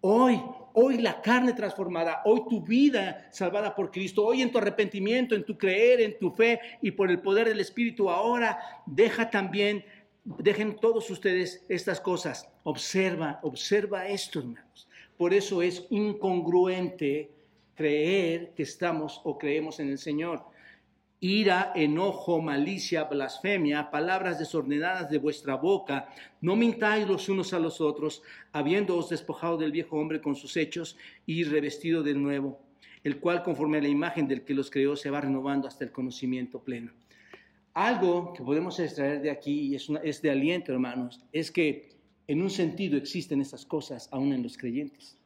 Hoy, hoy la carne transformada, hoy tu vida salvada por Cristo, hoy en tu arrepentimiento, en tu creer, en tu fe y por el poder del Espíritu, ahora deja también, dejen todos ustedes estas cosas. Observa, observa esto, hermanos. Por eso es incongruente creer que estamos o creemos en el Señor ira, enojo, malicia, blasfemia, palabras desordenadas de vuestra boca. No mintáis los unos a los otros, habiéndoos despojado del viejo hombre con sus hechos y revestido del nuevo, el cual conforme a la imagen del que los creó se va renovando hasta el conocimiento pleno. Algo que podemos extraer de aquí, y es, es de aliento, hermanos, es que en un sentido existen estas cosas aún en los creyentes.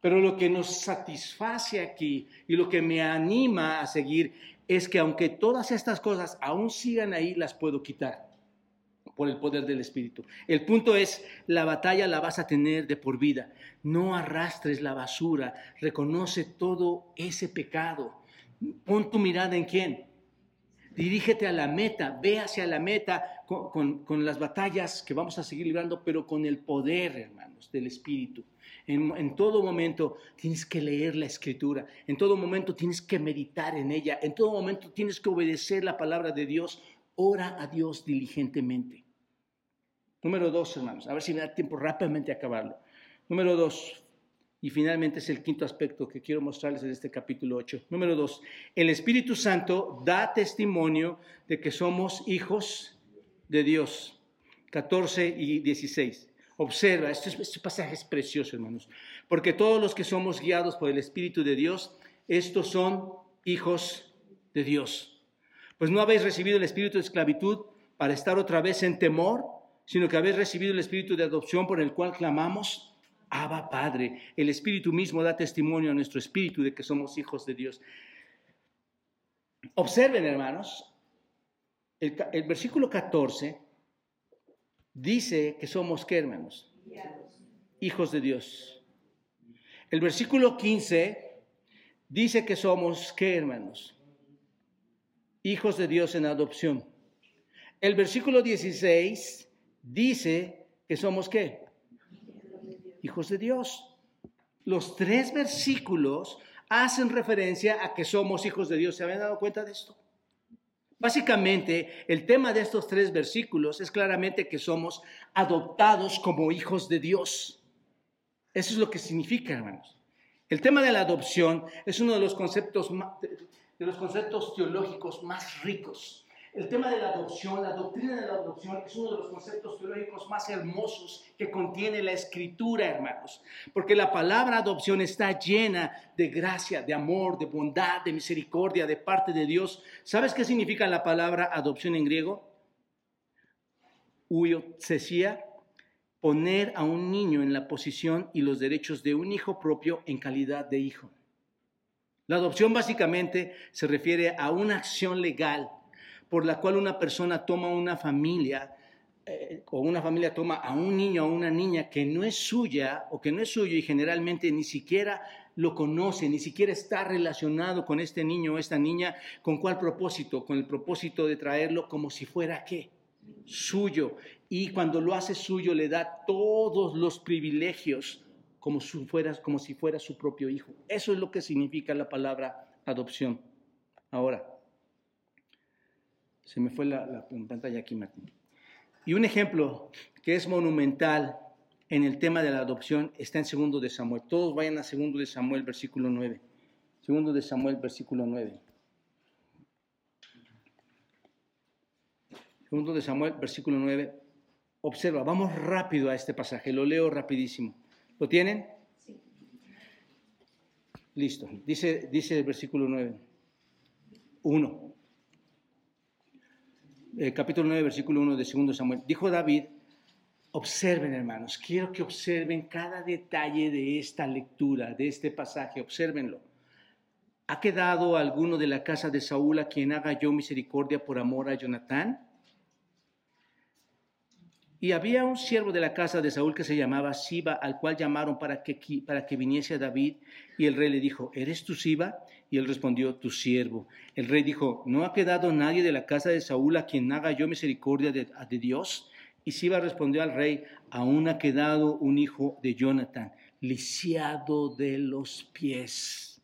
Pero lo que nos satisface aquí y lo que me anima a seguir es que aunque todas estas cosas aún sigan ahí, las puedo quitar por el poder del Espíritu. El punto es, la batalla la vas a tener de por vida. No arrastres la basura, reconoce todo ese pecado. Pon tu mirada en quién. Dirígete a la meta, ve hacia la meta con, con las batallas que vamos a seguir librando, pero con el poder, del Espíritu. En, todo momento tienes que leer la escritura, en todo momento tienes que meditar en ella, en todo momento tienes que obedecer la palabra de Dios. Ora a Dios diligentemente. Número dos, hermanos, a ver si me da tiempo rápidamente a acabarlo. Número dos, y finalmente es el quinto aspecto que quiero mostrarles en este capítulo 8. Número dos, el Espíritu Santo da testimonio de que somos hijos de Dios. 14 y 16. Observa, este, pasaje es precioso, hermanos, porque todos los que somos guiados por el Espíritu de Dios, estos son hijos de Dios. Pues no habéis recibido el espíritu de esclavitud para estar otra vez en temor, sino que habéis recibido el espíritu de adopción por el cual clamamos, Abba Padre. El Espíritu mismo da testimonio a nuestro espíritu de que somos hijos de Dios. Observen, hermanos, el, el versículo 14 dice que somos, ¿qué hermanos? Hijos de Dios. El versículo 15 dice que somos, ¿qué hermanos? Hijos de Dios en adopción. El versículo 16 dice que somos, ¿qué? Hijos de Dios. Los tres versículos hacen referencia a que somos hijos de Dios. ¿Se habían dado cuenta de esto? Básicamente, el tema de estos tres versículos es claramente que somos adoptados como hijos de Dios. Eso es lo que significa, hermanos. El tema de la adopción es uno de los conceptos, de los conceptos teológicos más ricos el tema de la adopción, la doctrina de la adopción es uno de los conceptos teológicos más hermosos que contiene la escritura, hermanos. Porque la palabra adopción está llena de gracia, de amor, de bondad, de misericordia de parte de Dios. ¿Sabes qué significa la palabra adopción en griego? Uiocesia, poner a un niño en la posición y los derechos de un hijo propio en calidad de hijo. La adopción básicamente se refiere a una acción legal por la cual una persona toma una familia eh, o una familia toma a un niño o una niña que no es suya o que no es suyo y generalmente ni siquiera lo conoce, ni siquiera está relacionado con este niño o esta niña, ¿con cuál propósito? Con el propósito de traerlo como si fuera qué? Suyo. Y cuando lo hace suyo le da todos los privilegios como si fuera, como si fuera su propio hijo. Eso es lo que significa la palabra adopción. Ahora, se me fue la, pantalla aquí, Martín. Y un ejemplo que es monumental en el tema de la adopción está en segundo de Samuel. Todos vayan a segundo de Samuel, versículo 9. Segundo de Samuel, versículo 9. Segundo de Samuel, versículo 9. Observa, vamos rápido a este pasaje, lo leo rapidísimo. ¿Lo tienen? Sí. Listo. Dice, dice el versículo 9. 1. Eh, capítulo 9, versículo 1 de 2 Samuel. Dijo David, observen hermanos, quiero que observen cada detalle de esta lectura, de este pasaje, observenlo. ¿ha quedado alguno de la casa de Saúl a quien haga yo misericordia por amor a Jonatán? Y había un siervo de la casa de Saúl que se llamaba Siba, al cual llamaron para que, para que viniese a David. Y el rey le dijo, ¿eres tú Siba? Y él respondió, tu siervo. El rey dijo, ¿no ha quedado nadie de la casa de Saúl a quien haga yo misericordia de, Dios? Y Siba respondió al rey, aún ha quedado un hijo de Jonathan, lisiado de los pies.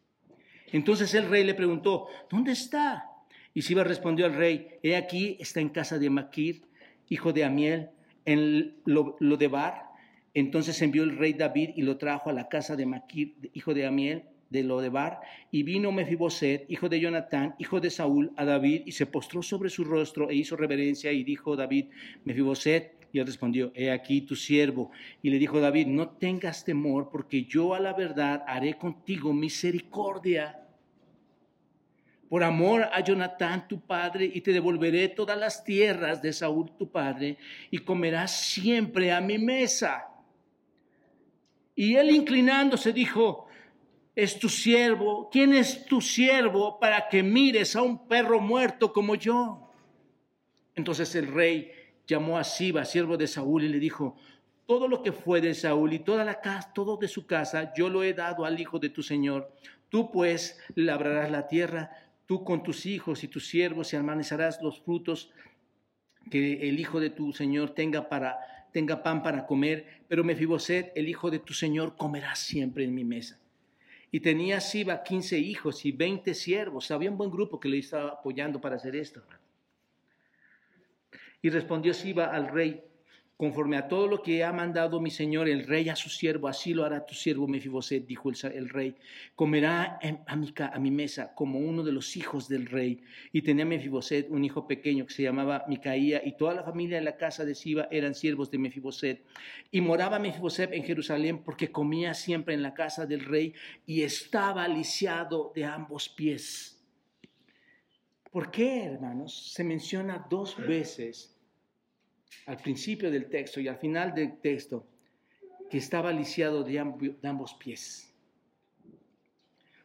Entonces el rey le preguntó, ¿dónde está? Y Siba respondió al rey, he aquí, está en casa de Maquir, hijo de Amiel, en lo, de Bar. Entonces envió el rey David y lo trajo a la casa de Maquir, hijo de Amiel, de Lodebar, y vino Mefiboset, hijo de Jonatán, hijo de Saúl, a David, y se postró sobre su rostro e hizo reverencia, y dijo David, Mefiboset, y él respondió, he aquí tu siervo. Y le dijo David, no tengas temor, porque yo a la verdad haré contigo misericordia por amor a Jonatán tu padre, y te devolveré todas las tierras de Saúl tu padre, y comerás siempre a mi mesa. Y él inclinándose dijo, es tu siervo, ¿quién es tu siervo para que mires a un perro muerto como yo? Entonces el rey llamó a Siba, siervo de Saúl, y le dijo, todo lo que fue de Saúl y toda la casa, todo de su casa, yo lo he dado al hijo de tu señor. Tú pues labrarás la tierra Tú con tus hijos y tus siervos y almacenarás los frutos que el hijo de tu Señor tenga, para, tenga pan para comer, pero Mefiboset, el hijo de tu Señor, comerá siempre en mi mesa. Y tenía Siba quince hijos y veinte siervos. Había un buen grupo que le estaba apoyando para hacer esto. Y respondió Siba al rey, conforme a todo lo que ha mandado mi señor el rey a su siervo, así lo hará tu siervo Mefiboset, dijo el, rey. Comerá a mi, a mi, mesa como uno de los hijos del rey. Y tenía Mefiboset un hijo pequeño que se llamaba Micaía, y toda la familia de la casa de Siba eran siervos de Mefiboset. Y moraba Mefiboset en Jerusalén porque comía siempre en la casa del rey y estaba lisiado de ambos pies. ¿Por qué, hermanos? Se menciona dos veces al principio del texto y al final del texto que estaba lisiado de, ambos pies.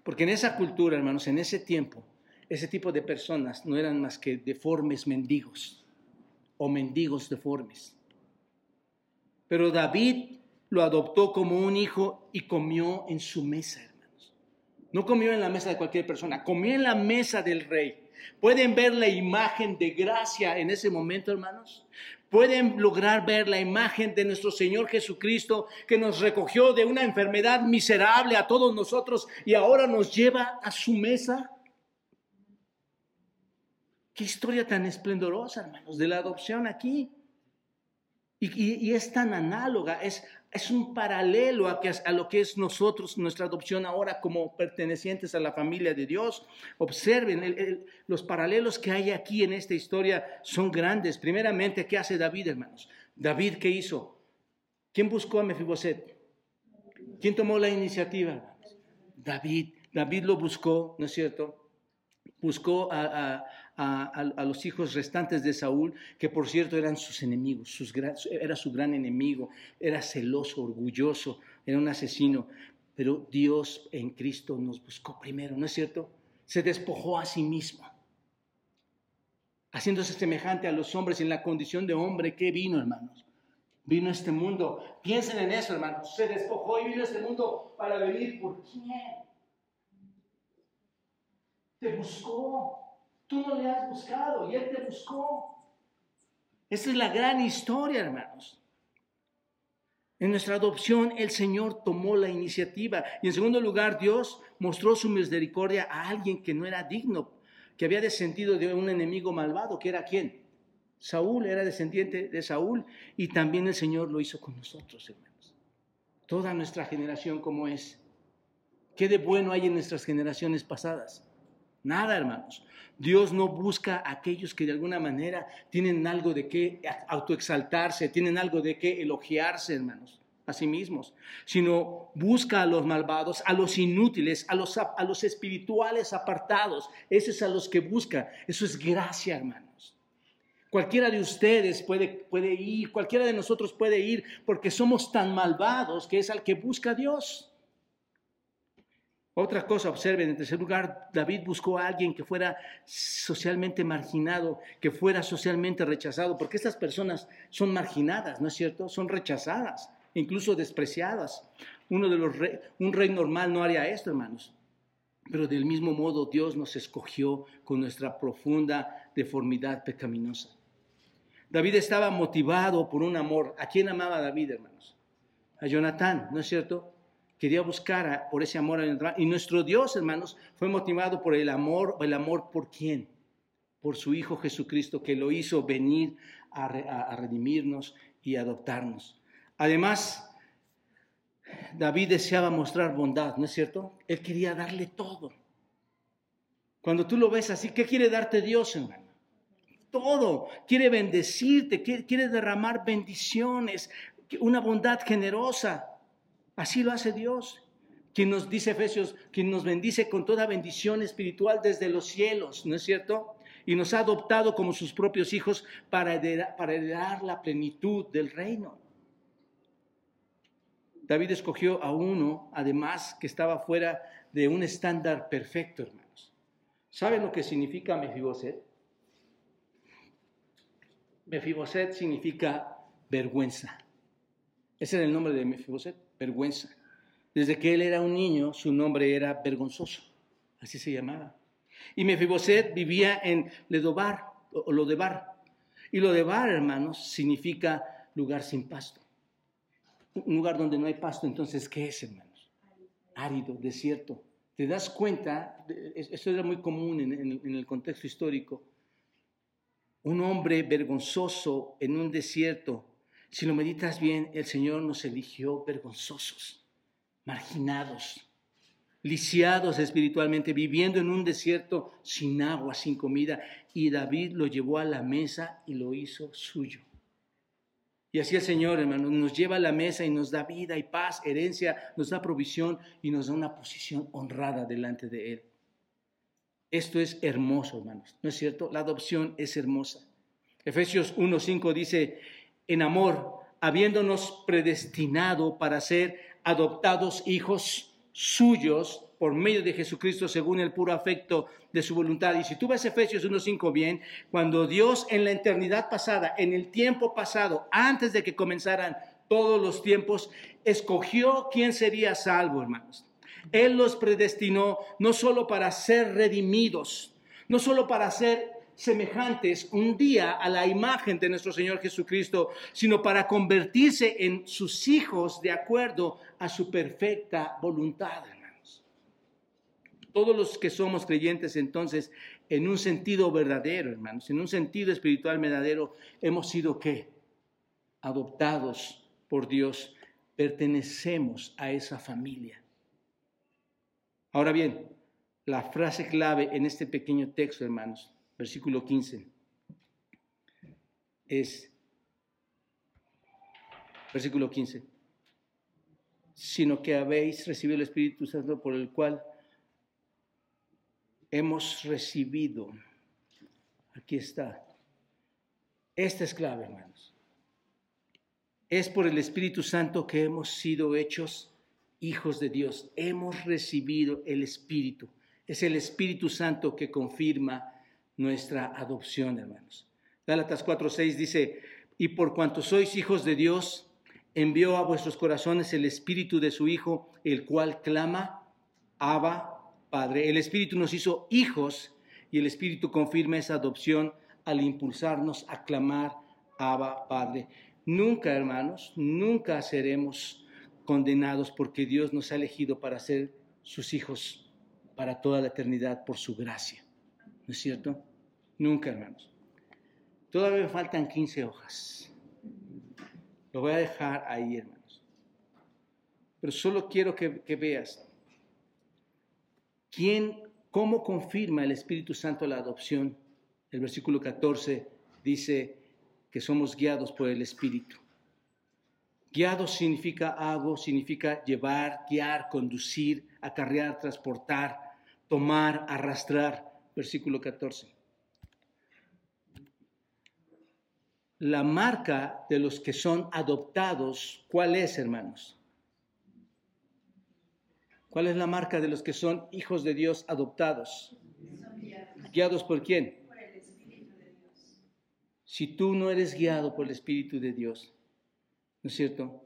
Porque en esa cultura, hermanos, en ese tiempo, ese tipo de personas no eran más que deformes mendigos o mendigos deformes. Pero David lo adoptó como un hijo y comió en su mesa, hermanos. No comió en la mesa de cualquier persona, comió en la mesa del rey. ¿Pueden ver la imagen de gracia en ese momento, hermanos? Pueden lograr ver la imagen de nuestro Señor Jesucristo que nos recogió de una enfermedad miserable a todos nosotros y ahora nos lleva a su mesa. Qué historia tan esplendorosa, hermanos, de la adopción aquí. Y, es tan análoga, es es un paralelo a, lo que es nosotros, nuestra adopción ahora como pertenecientes a la familia de Dios. Observen, los paralelos que hay aquí en esta historia son grandes. Primeramente, ¿qué hace David, hermanos? David, ¿qué hizo? ¿Quién buscó a Mefiboset? ¿Quién tomó la iniciativa? David. David lo buscó, ¿no es cierto? Buscó a, a, los hijos restantes de Saúl, que por cierto eran sus enemigos, sus, era su gran enemigo, era celoso, orgulloso, era un asesino. Pero Dios en Cristo nos buscó primero, ¿no es cierto? Se despojó a sí mismo, haciéndose semejante a los hombres en la condición de hombre que vino, hermanos. Vino a este mundo. Piensen en eso, hermanos. Se despojó y vino a este mundo para venir por quién. Te buscó. Tú no le has buscado y Él te buscó. Esa es la gran historia, hermanos. En nuestra adopción, el Señor tomó la iniciativa. Y en segundo lugar, Dios mostró su misericordia a alguien que no era digno, que había descendido de un enemigo malvado, que era quién? Saúl era descendiente de Saúl. Y también el Señor lo hizo con nosotros, hermanos. Toda nuestra generación como es. ¿Qué de bueno hay en nuestras generaciones pasadas? Nada, hermanos. Dios no busca a aquellos que de alguna manera tienen algo de qué autoexaltarse, tienen algo de qué elogiarse, hermanos, a sí mismos, sino busca a los malvados, a los inútiles, a los, a los espirituales apartados. Eso es a los que busca. Eso es gracia, hermanos. Cualquiera de ustedes puede, puede ir, cualquiera de nosotros puede ir, porque somos tan malvados que es al que busca a Dios. Otra cosa, observen, en tercer lugar, David buscó a alguien que fuera socialmente marginado, que fuera socialmente rechazado, porque estas personas son marginadas, ¿no es cierto? Son rechazadas, incluso despreciadas. Uno de los un rey normal no haría esto, hermanos. Pero del mismo modo Dios nos escogió con nuestra profunda deformidad pecaminosa. David estaba motivado por un amor. ¿A quién amaba David, hermanos? A Jonatán, ¿no es cierto? Quería buscar por ese amor. Y nuestro Dios, hermanos, fue motivado por el amor, el amor por quién? Por su Hijo Jesucristo, que lo hizo venir a, a redimirnos y adoptarnos. Además, David deseaba mostrar bondad, ¿no es cierto? Él quería darle todo. Cuando tú lo ves así, ¿qué quiere darte Dios, hermano? Todo. Quiere bendecirte, quiere derramar bendiciones, una bondad generosa. Así lo hace Dios, quien nos dice Efesios, quien nos bendice con toda bendición espiritual desde los cielos, ¿no es cierto? Y nos ha adoptado como sus propios hijos para heredar, la plenitud del reino. David escogió a uno, además, que estaba fuera de un estándar perfecto, hermanos. ¿Saben lo que significa Mefiboset? Mefiboset significa vergüenza. Ese era el nombre de Mefiboset vergüenza. Desde que él era un niño, su nombre era vergonzoso, así se llamaba. Y Mefiboset vivía en Ledobar, o Lodebar. Y Lodebar, hermanos, significa lugar sin pasto. Un lugar donde no hay pasto, entonces, ¿qué es, hermanos? Árido, desierto. ¿Te das cuenta? Esto era muy común en el contexto histórico. Un hombre vergonzoso en un desierto si lo meditas bien, el Señor nos eligió vergonzosos, marginados, lisiados espiritualmente, viviendo en un desierto sin agua, sin comida. Y David lo llevó a la mesa y lo hizo suyo. Y así el Señor, hermano, nos lleva a la mesa y nos da vida y paz, herencia, nos da provisión y nos da una posición honrada delante de Él. Esto es hermoso, hermanos, ¿no es cierto? La adopción es hermosa. Efesios 1.5 dice, en amor, habiéndonos predestinado para ser adoptados hijos suyos por medio de Jesucristo según el puro afecto de su voluntad. Y si tú ves Efesios 1.5 bien, cuando Dios en la eternidad pasada, en el tiempo pasado, antes de que comenzaran todos los tiempos, escogió quién sería salvo, hermanos. Él los predestinó no solo para ser redimidos, no solo para ser semejantes un día a la imagen de nuestro Señor Jesucristo, sino para convertirse en sus hijos de acuerdo a su perfecta voluntad, hermanos. Todos los que somos creyentes entonces, en un sentido verdadero, hermanos, en un sentido espiritual verdadero, hemos sido qué? Adoptados por Dios, pertenecemos a esa familia. Ahora bien, la frase clave en este pequeño texto, hermanos, versículo 15, es, versículo 15, sino que habéis recibido el Espíritu Santo por el cual hemos recibido, aquí está, esta es clave, hermanos, es por el Espíritu Santo que hemos sido hechos hijos de Dios, hemos recibido el Espíritu, es el Espíritu Santo que confirma nuestra adopción, hermanos. Gálatas 4:6 dice, y por cuanto sois hijos de Dios, envió a vuestros corazones el espíritu de su Hijo, el cual clama, Abba, Padre. El espíritu nos hizo hijos y el espíritu confirma esa adopción al impulsarnos a clamar, Abba, Padre. Nunca, hermanos, nunca seremos condenados porque Dios nos ha elegido para ser sus hijos para toda la eternidad por su gracia. ¿No es cierto? Nunca, hermanos. Todavía me faltan 15 hojas. Lo voy a dejar ahí, hermanos. Pero solo quiero que, veas quién, cómo confirma el Espíritu Santo la adopción. El versículo 14 dice que somos guiados por el Espíritu. Guiados significa algo, significa llevar, guiar, conducir, acarrear, transportar, tomar, arrastrar versículo 14. La marca de los que son adoptados, ¿cuál es, hermanos? ¿Cuál es la marca de los que son hijos de Dios adoptados? ¿Guiados por quién? Si tú no eres guiado por el Espíritu de Dios, ¿no es cierto?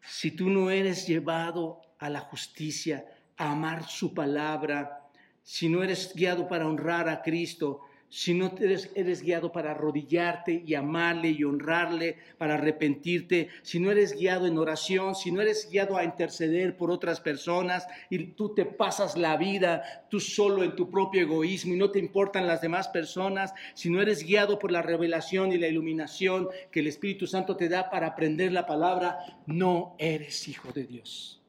Si tú no eres llevado a la justicia, a amar su palabra, si no eres guiado para honrar a Cristo, si no eres, eres, guiado para arrodillarte y amarle y honrarle, para arrepentirte, si no eres guiado en oración, si no eres guiado a interceder por otras personas y tú te pasas la vida tú solo en tu propio egoísmo y no te importan las demás personas, si no eres guiado por la revelación y la iluminación que el Espíritu Santo te da para aprender la palabra, no eres hijo de Dios.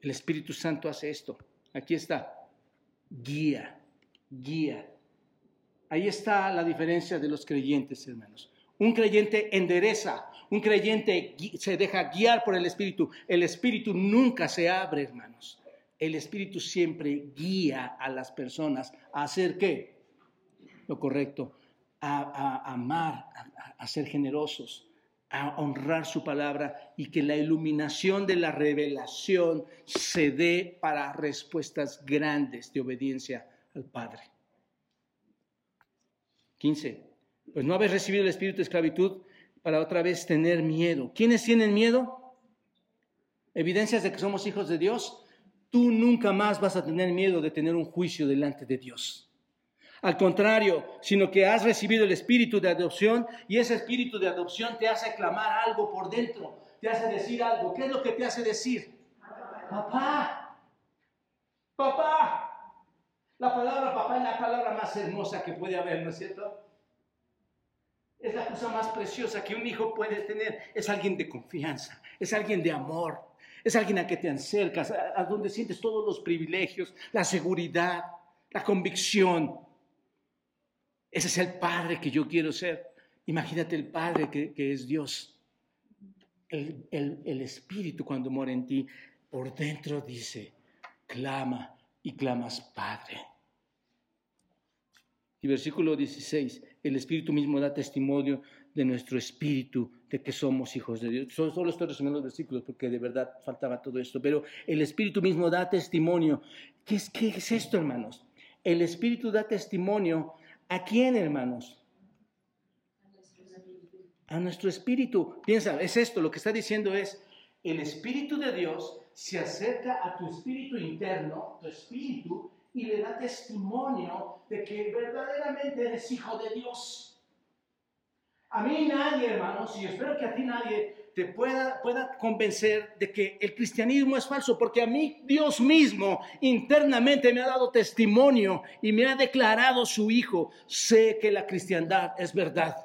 El Espíritu Santo hace esto. Aquí está. Guía guía. Ahí está la diferencia de los creyentes, hermanos. Un creyente endereza, un creyente se deja guiar por el Espíritu. El Espíritu nunca se abre, hermanos. El Espíritu siempre guía a las personas a hacer qué? Lo correcto, a, amar, a ser generosos, a honrar su palabra y que la iluminación de la revelación se dé para respuestas grandes de obediencia al Padre. 15. Pues no habéis recibido el espíritu de esclavitud para otra vez tener miedo. ¿Quiénes tienen miedo? Evidencias de que somos hijos de Dios. Tú nunca más vas a tener miedo de tener un juicio delante de Dios. Al contrario, sino que has recibido el espíritu de adopción y ese espíritu de adopción te hace clamar algo por dentro, te hace decir algo. ¿Qué es lo que te hace decir? Papá, papá, la palabra papá es la palabra más hermosa que puede haber, ¿no es cierto? Es la cosa más preciosa que un hijo puede tener. Es alguien de confianza, es alguien de amor, es alguien a que te acercas, a, donde sientes todos los privilegios, la seguridad, la convicción. Ese es el padre que yo quiero ser. Imagínate el padre que, es Dios. El, el espíritu cuando mora en ti, por dentro dice, clama y clamas Padre. Y versículo 16, el Espíritu mismo da testimonio de nuestro espíritu, de que somos hijos de Dios. Solo, estoy resumiendo los versículos porque de verdad faltaba todo esto, pero el Espíritu mismo da testimonio. ¿Qué es, qué es esto, hermanos? El Espíritu da testimonio a quién, hermanos? A nuestro espíritu. Piensa, es esto, lo que está diciendo es, el Espíritu de Dios se acerca a tu espíritu interno, tu espíritu, y le da testimonio de que verdaderamente eres hijo de Dios. A mí nadie, hermanos, y espero que a ti nadie te pueda, pueda convencer de que el cristianismo es falso, porque a mí Dios mismo internamente me ha dado testimonio y me ha declarado su hijo. Sé que la cristiandad es verdad.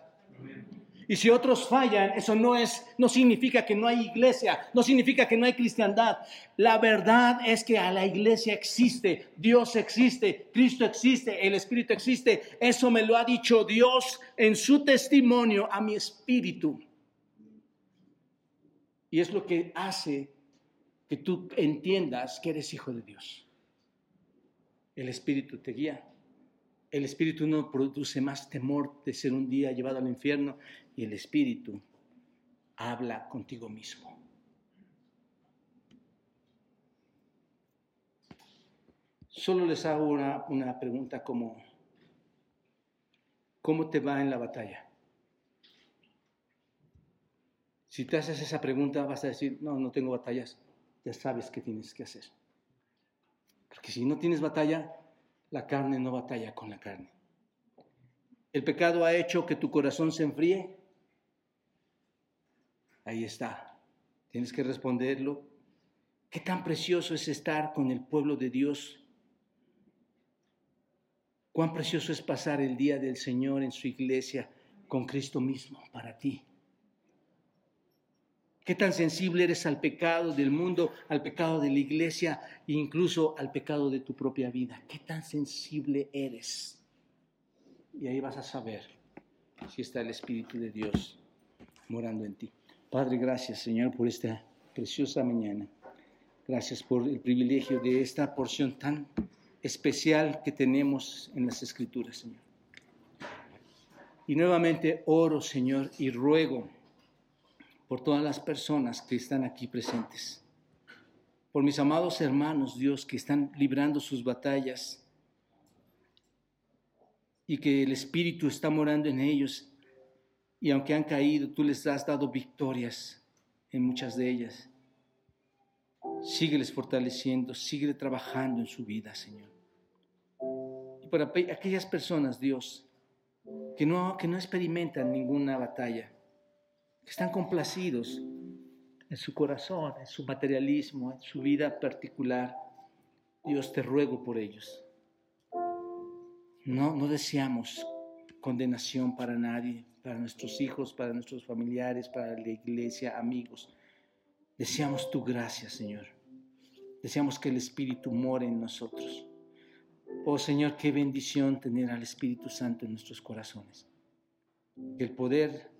Y si otros fallan, eso no es no significa que no hay iglesia, no significa que no hay cristiandad. La verdad es que a la iglesia existe, Dios existe, Cristo existe, el Espíritu existe. Eso me lo ha dicho Dios en su testimonio a mi espíritu. Y es lo que hace que tú entiendas que eres hijo de Dios. El Espíritu te guía. El Espíritu no produce más temor de ser un día llevado al infierno y el Espíritu habla contigo mismo. Solo les hago una, una pregunta como, ¿cómo te va en la batalla? Si te haces esa pregunta vas a decir, no, no tengo batallas, ya sabes qué tienes que hacer. Porque si no tienes batalla, la carne no batalla con la carne. El pecado ha hecho que tu corazón se enfríe, Ahí está. Tienes que responderlo. Qué tan precioso es estar con el pueblo de Dios. Cuán precioso es pasar el día del Señor en su iglesia con Cristo mismo para ti. Qué tan sensible eres al pecado del mundo, al pecado de la iglesia incluso al pecado de tu propia vida. Qué tan sensible eres. Y ahí vas a saber si está el Espíritu de Dios morando en ti. Padre, gracias Señor por esta preciosa mañana. Gracias por el privilegio de esta porción tan especial que tenemos en las Escrituras, Señor. Y nuevamente oro, Señor, y ruego por todas las personas que están aquí presentes. por mis amados hermanos, Dios, que están librando sus batallas y que el Espíritu está morando en ellos. Y aunque han caído, tú les has dado victorias en muchas de ellas. Sígueles fortaleciendo, sigue trabajando en su vida, Señor. Y para aquellas personas, Dios, que no, que no experimentan ninguna batalla, que están complacidos en su corazón, en su materialismo, en su vida particular. Dios te ruego por ellos. No, no deseamos condenación para nadie, para nuestros hijos, para nuestros familiares, para la iglesia, amigos. Deseamos tu gracia, Señor. Deseamos que el Espíritu more en nosotros. Oh Señor, qué bendición tener al Espíritu Santo en nuestros corazones. Que el poder,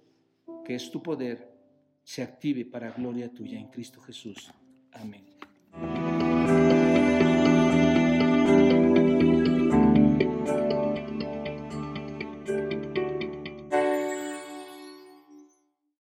que es tu poder, se active para gloria tuya en Cristo Jesús. Amén.